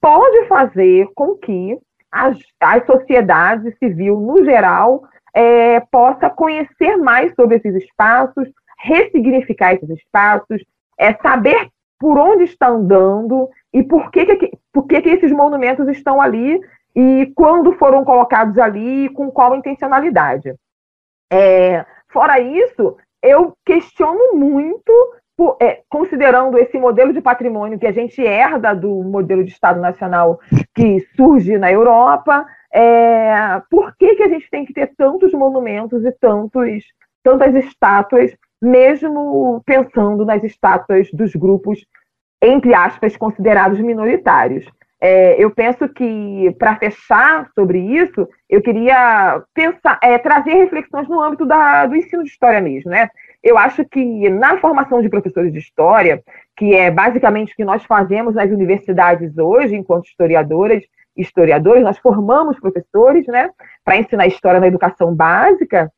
pode fazer com que as, a sociedade civil, no geral, é, possa conhecer mais sobre esses espaços, ressignificar esses espaços, é, saber por onde está andando e por que, que, por que, que esses monumentos estão ali e quando foram colocados ali com qual intencionalidade. É, fora isso, eu questiono muito, é, considerando esse modelo de patrimônio que a gente herda do modelo de Estado Nacional que surge na Europa, é, por que, que a gente tem que ter tantos monumentos e tantos, tantas estátuas, mesmo pensando nas estátuas dos grupos, entre aspas, considerados minoritários? É, eu penso que, para fechar sobre isso, eu queria pensar, é, trazer reflexões no âmbito da, do ensino de história mesmo. Né? Eu acho que na formação de professores de história, que é basicamente o que nós fazemos nas universidades hoje, enquanto historiadoras, historiadores, nós formamos professores, né, para ensinar história na educação básica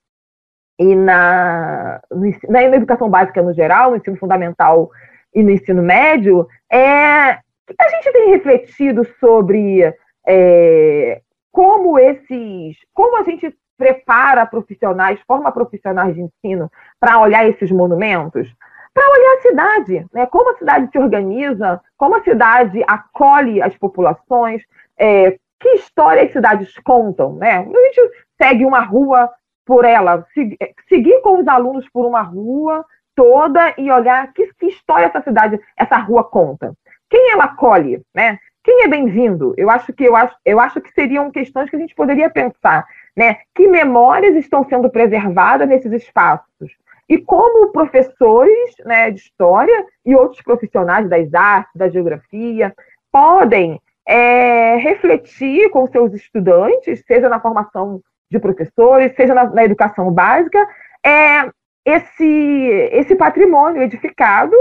e na, na, educação básica no geral, no ensino fundamental e no ensino médio, é, a gente tem refletido sobre é, como esses, como a gente prepara profissionais, forma profissionais de ensino para olhar esses monumentos, para olhar a cidade, né? como a cidade se organiza, como a cidade acolhe as populações, é, que história as cidades contam, né? A gente segue uma rua por ela, é, seguir com os alunos por uma rua toda e olhar que, que história essa cidade, essa rua conta. Quem ela acolhe, né? Quem é bem-vindo? Eu acho que eu acho, eu acho que seriam questões que a gente poderia pensar, né? Que memórias estão sendo preservadas nesses espaços? E como professores né, de história e outros profissionais das artes, da geografia, podem é, refletir com seus estudantes, seja na formação de professores, seja na, na educação básica, é, esse, esse patrimônio edificado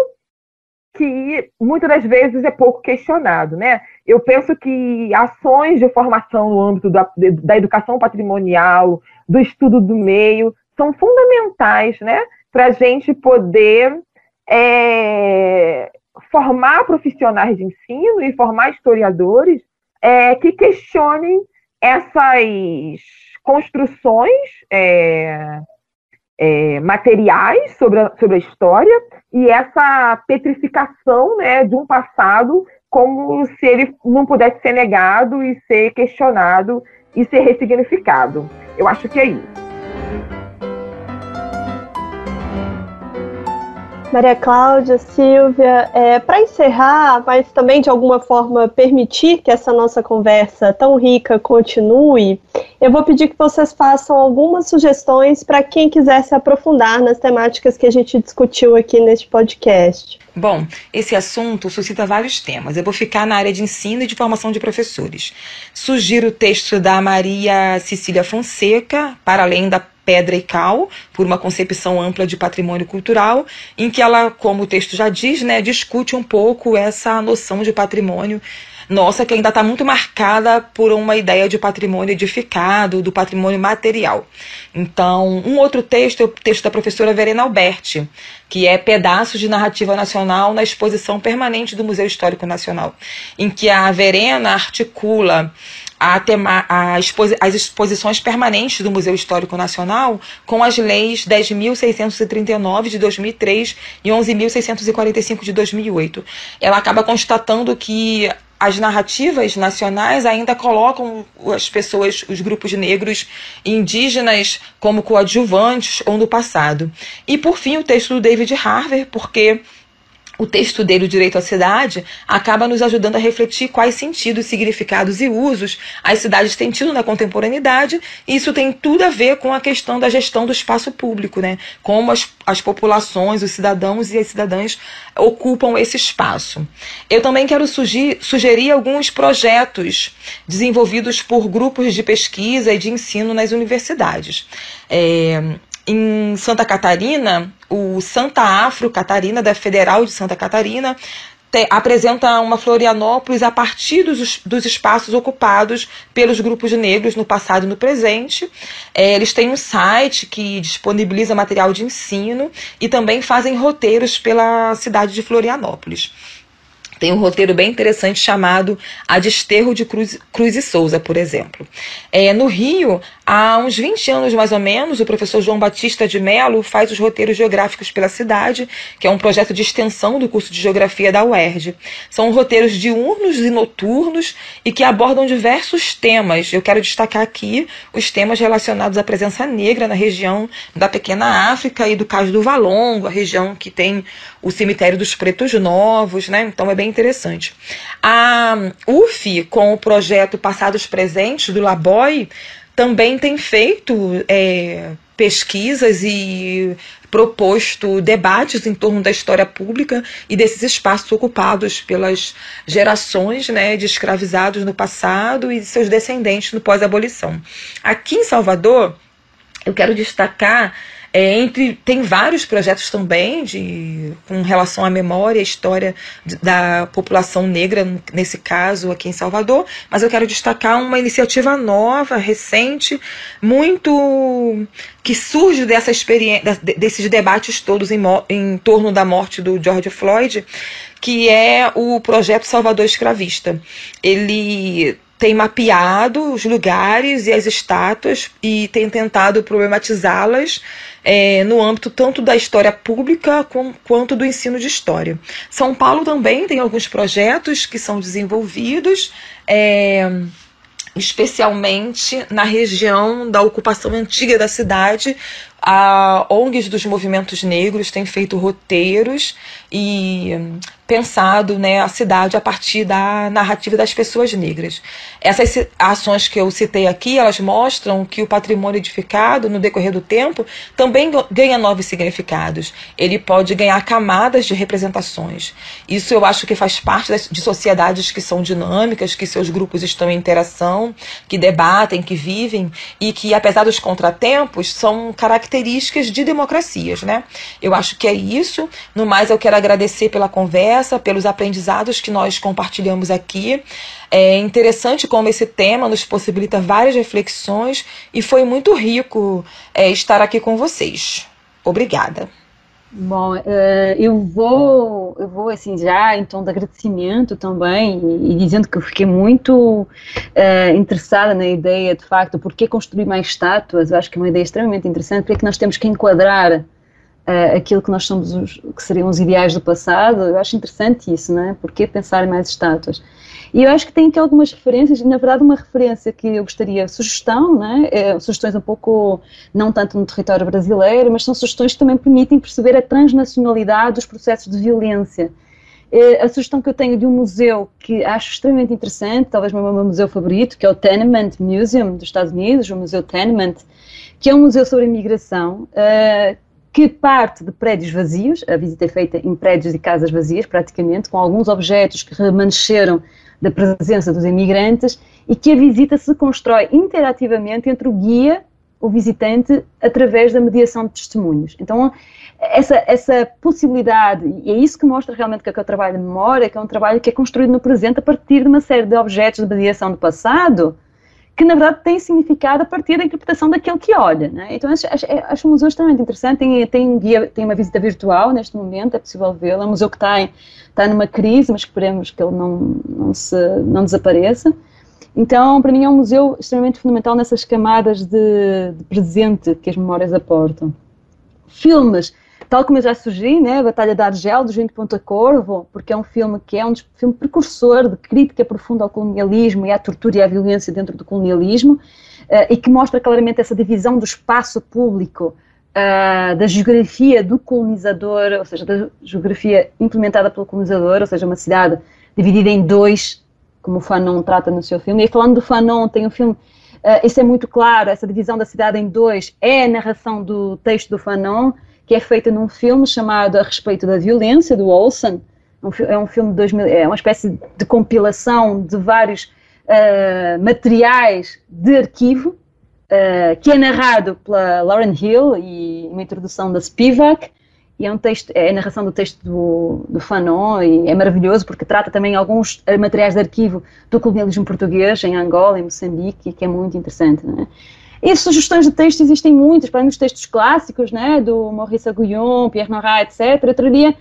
que muitas das vezes é pouco questionado, né? Eu penso que ações de formação no âmbito da, da educação patrimonial, do estudo do meio, são fundamentais, né? Para a gente poder é, formar profissionais de ensino e formar historiadores é, que questionem essas construções é, é, materiais sobre a, sobre a história e essa petrificação né, de um passado como se ele não pudesse ser negado e ser questionado e ser ressignificado. Eu acho que é isso. Maria Cláudia, Silvia, é, para encerrar, mas também de alguma forma permitir que essa nossa conversa tão rica continue, eu vou pedir que vocês façam algumas sugestões para quem quiser se aprofundar nas temáticas que a gente discutiu aqui neste podcast. Bom, esse assunto suscita vários temas. Eu vou ficar na área de ensino e de formação de professores. Sugiro o texto da Maria Cecília Fonseca, para além da Pedra e Cal, por uma concepção ampla de patrimônio cultural, em que ela, como o texto já diz, né, discute um pouco essa noção de patrimônio nossa, que ainda está muito marcada por uma ideia de patrimônio edificado, do patrimônio material. Então, um outro texto é o texto da professora Verena Alberti, que é Pedaços de Narrativa Nacional na exposição permanente do Museu Histórico Nacional, em que a Verena articula a tema, a exposi as exposições permanentes do Museu Histórico Nacional com as leis 10.639 de 2003 e 11.645 de 2008. Ela acaba constatando que as narrativas nacionais ainda colocam as pessoas, os grupos negros indígenas, como coadjuvantes ou no passado. E por fim, o texto do David Harvey, porque o texto dele, O Direito à Cidade, acaba nos ajudando a refletir quais sentidos, significados e usos as cidades têm tido na contemporaneidade, e isso tem tudo a ver com a questão da gestão do espaço público, né? Como as, as populações, os cidadãos e as cidadãs ocupam esse espaço. Eu também quero sugerir, sugerir alguns projetos desenvolvidos por grupos de pesquisa e de ensino nas universidades. É, em Santa Catarina, o Santa Afro Catarina, da Federal de Santa Catarina, te, apresenta uma Florianópolis a partir dos, dos espaços ocupados pelos grupos negros no passado e no presente. É, eles têm um site que disponibiliza material de ensino e também fazem roteiros pela cidade de Florianópolis. Tem um roteiro bem interessante chamado A Desterro de Cruz, Cruz e Souza, por exemplo. É, no Rio, há uns 20 anos mais ou menos, o professor João Batista de Mello faz os roteiros geográficos pela cidade, que é um projeto de extensão do curso de Geografia da UERJ. São roteiros diurnos e noturnos e que abordam diversos temas. Eu quero destacar aqui os temas relacionados à presença negra na região da Pequena África e do Cais do Valongo, a região que tem o cemitério dos Pretos Novos, né? Então é bem interessante. A UF, com o projeto Passados Presentes do Laboy, também tem feito é, pesquisas e proposto debates em torno da história pública e desses espaços ocupados pelas gerações né, de escravizados no passado e seus descendentes no pós-abolição. Aqui em Salvador, eu quero destacar é, entre, tem vários projetos também de, com relação à memória e história de, da população negra, nesse caso aqui em Salvador, mas eu quero destacar uma iniciativa nova, recente, muito que surge dessa experiência, desses debates todos em, em torno da morte do George Floyd, que é o projeto Salvador Escravista. Ele tem mapeado os lugares e as estátuas e tem tentado problematizá-las é, no âmbito tanto da história pública com, quanto do ensino de história. São Paulo também tem alguns projetos que são desenvolvidos. É, especialmente na região da ocupação antiga da cidade, a ONGs dos movimentos negros têm feito roteiros e pensado né, a cidade a partir da narrativa das pessoas negras. Essas ações que eu citei aqui, elas mostram que o patrimônio edificado, no decorrer do tempo, também ganha novos significados. Ele pode ganhar camadas de representações. Isso eu acho que faz parte de sociedades que são dinâmicas, que seus grupos estão em interação, que debatem, que vivem e que, apesar dos contratempos, são características características de democracias, né? Eu acho que é isso. No mais, eu quero agradecer pela conversa, pelos aprendizados que nós compartilhamos aqui. É interessante como esse tema nos possibilita várias reflexões e foi muito rico é, estar aqui com vocês. Obrigada. Bom, uh, eu vou, eu vou assim já em tom de agradecimento também e, e dizendo que eu fiquei muito uh, interessada na ideia de facto por que construir mais estátuas. Eu acho que é uma ideia extremamente interessante porque é que nós temos que enquadrar uh, aquilo que nós somos, os, que seriam os ideais do passado. Eu acho interessante isso, não é? Porque pensar em mais estátuas? E eu acho que tem aqui algumas referências, na verdade uma referência que eu gostaria, sugestão, né? é, sugestões um pouco, não tanto no território brasileiro, mas são sugestões que também permitem perceber a transnacionalidade dos processos de violência. É, a sugestão que eu tenho de um museu que acho extremamente interessante, talvez o meu museu favorito, que é o Tenement Museum dos Estados Unidos, o Museu Tenement, que é um museu sobre imigração, uh, que parte de prédios vazios, a visita é feita em prédios e casas vazias, praticamente, com alguns objetos que remanesceram da presença dos imigrantes e que a visita se constrói interativamente entre o guia, o visitante, através da mediação de testemunhos. Então, essa, essa possibilidade, e é isso que mostra realmente que é, que é o trabalho de memória, que é um trabalho que é construído no presente a partir de uma série de objetos de mediação do passado, que na verdade tem significado a partir da interpretação daquele que olha. Né? Então acho, acho, acho um museu extremamente interessante, tem, tem, guia, tem uma visita virtual neste momento, é possível vê-lo, é um museu que está, em, está numa crise, mas esperemos que ele não, não, se, não desapareça. Então, para mim é um museu extremamente fundamental nessas camadas de, de presente que as memórias aportam. Filmes Tal como eu já sugeri, né, a Batalha da Argel, do Gente Ponta Corvo, porque é um filme que é um filme precursor de crítica profunda ao colonialismo e à tortura e à violência dentro do colonialismo, uh, e que mostra claramente essa divisão do espaço público Uh, da geografia do colonizador, ou seja, da geografia implementada pelo colonizador, ou seja, uma cidade dividida em dois, como o Fanon trata no seu filme. E falando do Fanon, tem um filme, uh, isso é muito claro, essa divisão da cidade em dois é a narração do texto do Fanon, que é feita num filme chamado A Respeito da Violência, do Olsen. É um filme de 2000, é uma espécie de compilação de vários uh, materiais de arquivo, uh, que é narrado pela Lauren Hill e uma introdução da Spivak, e é um texto, é a narração do texto do, do Fanon, e é maravilhoso porque trata também alguns materiais de arquivo do colonialismo português em Angola, em Moçambique, que é muito interessante, não é? E sugestões de texto existem muitas, para os textos clássicos, né, do Maurice Aguillon, Pierre Nora, etc. Eu traria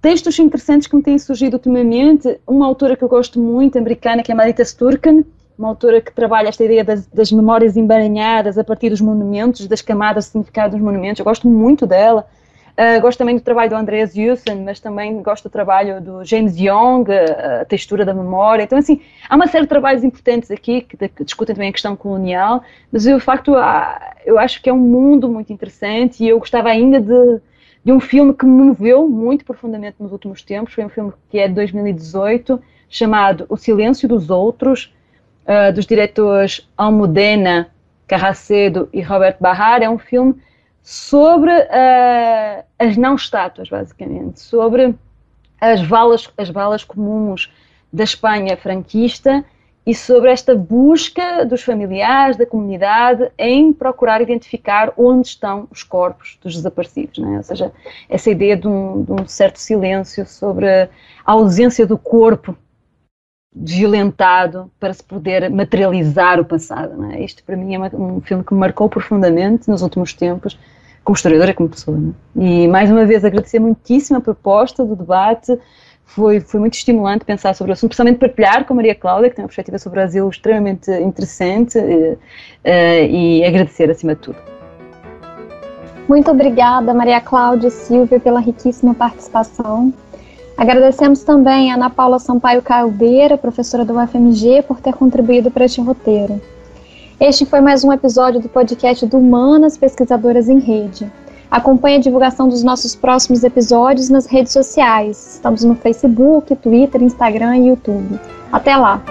textos interessantes que me têm surgido ultimamente. Uma autora que eu gosto muito, americana, que é Marita Sturken, uma autora que trabalha esta ideia das, das, memórias embaranhadas a partir dos monumentos, das camadas de significado dos monumentos. Eu gosto muito dela. Uh, gosto também do trabalho do Andreas Jussen, mas também gosto do trabalho do James Young, a, a, textura da memória. Então, assim, há uma série de trabalhos importantes aqui que, que discutem também a questão colonial, mas de facto, eu acho que é um mundo muito interessante e eu gostava ainda de, de um filme que me moveu muito profundamente nos últimos tempos. Foi um filme que é de 2018, chamado O Silêncio dos Outros, uh, dos diretores Almudena Carracedo e Robert Barrar. É um filme sobre uh, as não estátuas, basicamente, sobre as valas, as valas comuns da Espanha franquista e sobre esta busca dos familiares, da comunidade, em procurar identificar onde estão os corpos dos desaparecidos. É? Ou seja, essa ideia de um, de um, certo silêncio sobre a ausência do corpo violentado para se poder materializar o passado. É? Isto, para mim, é um filme que me marcou profundamente nos últimos tempos como historiadora e como pessoa. Né? E mais uma vez agradecer muitíssimo a proposta do debate, foi, foi muito estimulante pensar sobre o assunto, principalmente partilhar com a Maria Cláudia, que tem uma perspectiva sobre o Brasil extremamente interessante, uh, e agradecer acima de tudo. Muito obrigada, Maria Cláudia e Silvia, pela riquíssima participação. Agradecemos também a Ana Paula Sampaio Caldeira, professora do UFMG, por ter contribuído para este roteiro. Este foi mais um episódio do podcast do Humanas Pesquisadoras em Rede. Acompanhe a divulgação dos nossos próximos episódios nas redes sociais. Estamos no Facebook, Twitter, Instagram e YouTube. Até lá!